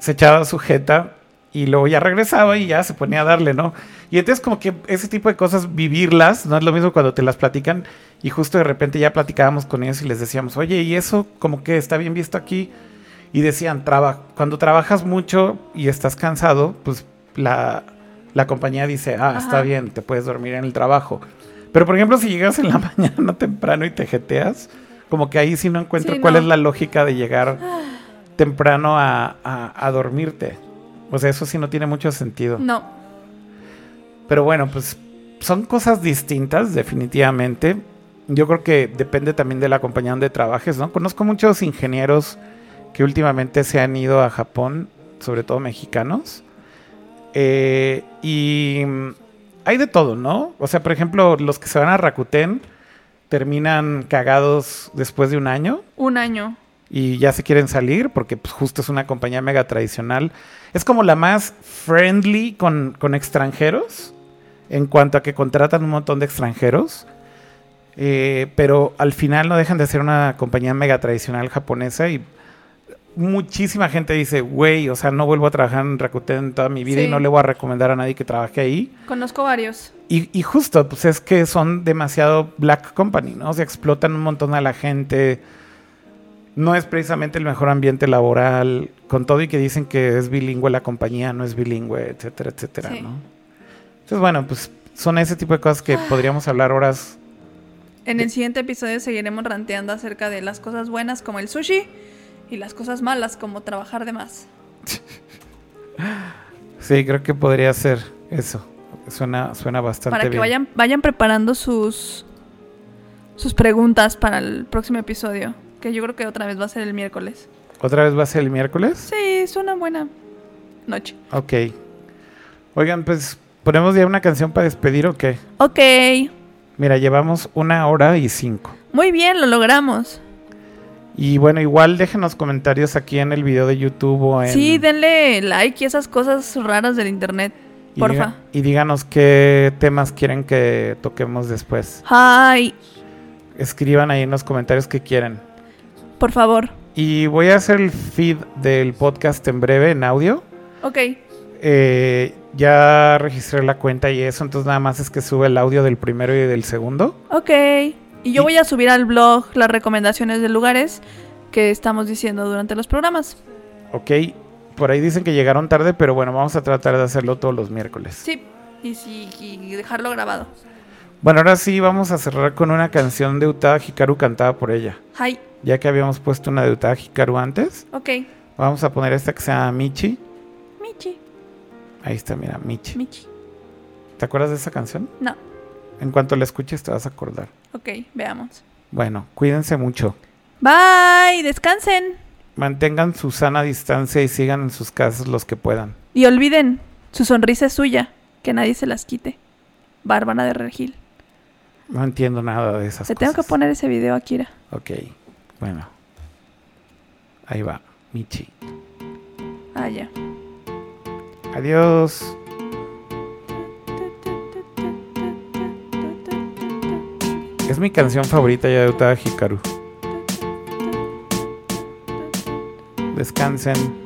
[SPEAKER 1] Se echaba su jeta y luego ya regresaba y ya se ponía a darle, ¿no? Y entonces como que ese tipo de cosas, vivirlas, no es lo mismo cuando te las platican y justo de repente ya platicábamos con ellos y les decíamos, oye, ¿y eso como que está bien visto aquí? Y decían, Traba cuando trabajas mucho y estás cansado, pues la, la compañía dice, ah, está bien, te puedes dormir en el trabajo. Pero por ejemplo, si llegas en la mañana temprano y te jeteas, como que ahí sí no encuentro
[SPEAKER 2] Sí,
[SPEAKER 1] cuál
[SPEAKER 2] no.
[SPEAKER 1] es la lógica de llegar temprano a, a- a dormirte. O sea, eso sí no tiene mucho sentido.
[SPEAKER 2] No.
[SPEAKER 1] Pero bueno, pues son cosas distintas, definitivamente. Yo creo que depende también de la compañía donde trabajes, ¿no? Conozco muchos ingenieros que últimamente se han ido a Japón, sobre todo mexicanos. Eh, y hay de todo, ¿no? O sea, por ejemplo, los que se van a Rakuten terminan cagados después de un año
[SPEAKER 2] Un año.
[SPEAKER 1] y ya se quieren salir porque pues, justo es una compañía mega tradicional. Es como la más friendly con, con extranjeros en cuanto a que contratan un montón de extranjeros. Eh, pero al final no dejan de ser una compañía mega tradicional japonesa y muchísima gente dice, güey, o sea, no vuelvo a trabajar en Rakuten en toda mi vida y no le voy a recomendar a nadie que trabaje ahí.
[SPEAKER 2] Conozco varios.
[SPEAKER 1] Y, y justo, pues es que son demasiado black company, ¿no? O sea, explotan un montón a la gente. No es precisamente el mejor ambiente laboral, con todo y que dicen que es bilingüe la compañía, no es bilingüe, etcétera, etcétera,
[SPEAKER 2] Sí.
[SPEAKER 1] ¿no? Entonces, bueno, pues son ese tipo de cosas que podríamos hablar horas.
[SPEAKER 2] En el siguiente episodio seguiremos ranteando acerca de las cosas buenas como el sushi y las cosas malas como trabajar de más.
[SPEAKER 1] Sí, creo que podría ser eso. Suena, suena bastante
[SPEAKER 2] Para que
[SPEAKER 1] bien.
[SPEAKER 2] vayan, vayan preparando sus, sus preguntas para el próximo episodio. Que yo creo que otra vez va a ser el miércoles.
[SPEAKER 1] ¿Otra vez va a ser el miércoles?
[SPEAKER 2] Sí, es una buena noche.
[SPEAKER 1] Ok. Oigan, pues, ¿ponemos ya una canción para despedir o qué?
[SPEAKER 2] Ok.
[SPEAKER 1] Mira, llevamos una hora y cinco.
[SPEAKER 2] Muy bien, lo logramos.
[SPEAKER 1] Y bueno, igual déjenos comentarios aquí en el video de YouTube o en...
[SPEAKER 2] Sí, denle like y esas cosas raras del internet.
[SPEAKER 1] y
[SPEAKER 2] Porfa.
[SPEAKER 1] diga- y díganos qué temas quieren que toquemos después.
[SPEAKER 2] Hi,
[SPEAKER 1] Escriban ahí en los comentarios que quieren.
[SPEAKER 2] por favor.
[SPEAKER 1] Y voy a hacer el feed del podcast en breve, en audio.
[SPEAKER 2] Ok.
[SPEAKER 1] Eh, ya registré la cuenta y eso, entonces nada más es que sube el audio del primero y del segundo.
[SPEAKER 2] Ok. Y yo
[SPEAKER 1] Y-
[SPEAKER 2] voy a subir al blog las recomendaciones de lugares que estamos diciendo durante los programas.
[SPEAKER 1] Ok, por ahí dicen que llegaron tarde, pero bueno, vamos a tratar de hacerlo todos los miércoles.
[SPEAKER 2] Sí. Y, sí, y dejarlo grabado.
[SPEAKER 1] Bueno, ahora sí vamos a cerrar con una canción de Utada Hikaru cantada por ella.
[SPEAKER 2] Hi.
[SPEAKER 1] Ya que habíamos puesto una de Utada Hikaru antes,
[SPEAKER 2] Ok.
[SPEAKER 1] vamos a poner esta que se llama Michi.
[SPEAKER 2] Michi.
[SPEAKER 1] Ahí está, mira, Michi.
[SPEAKER 2] Michi.
[SPEAKER 1] ¿Te acuerdas de esa canción?
[SPEAKER 2] No.
[SPEAKER 1] En cuanto la escuches te vas a acordar.
[SPEAKER 2] Ok, veamos.
[SPEAKER 1] Bueno, cuídense mucho.
[SPEAKER 2] Bye. Descansen.
[SPEAKER 1] Mantengan su sana distancia y sigan en sus casas los que puedan.
[SPEAKER 2] Y olviden, su sonrisa es suya. Que nadie se las quite. Bárbara de Regil.
[SPEAKER 1] No entiendo nada de esas
[SPEAKER 2] Te tengo que poner ese video, Akira.
[SPEAKER 1] Ok, bueno. Ahí va, Michi.
[SPEAKER 2] Ah, ya.
[SPEAKER 1] Adiós. Es mi canción favorita ya de Utada Hikaru. Descansen.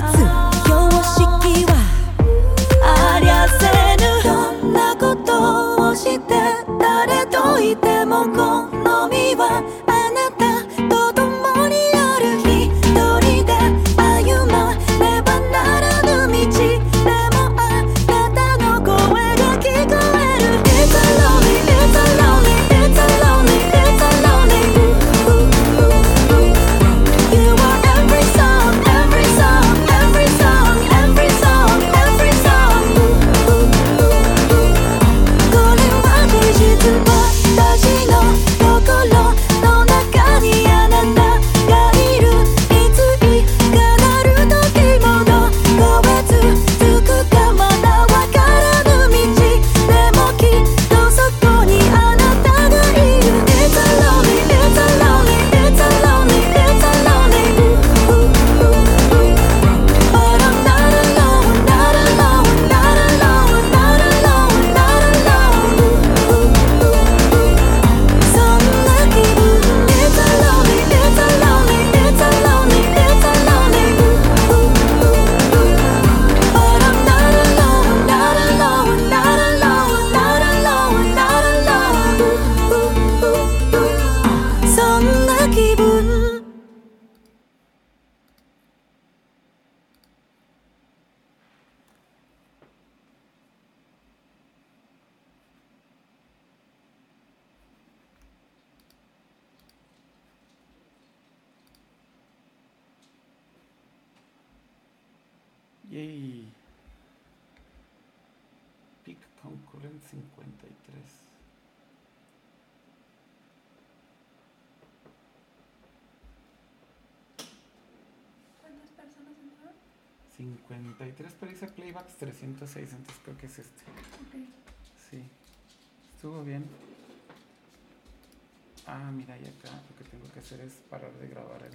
[SPEAKER 3] か。
[SPEAKER 1] Entonces creo que es este.
[SPEAKER 2] Ok.
[SPEAKER 1] Sí. Estuvo bien. Ah, mira, y acá lo que tengo que hacer es parar de grabar el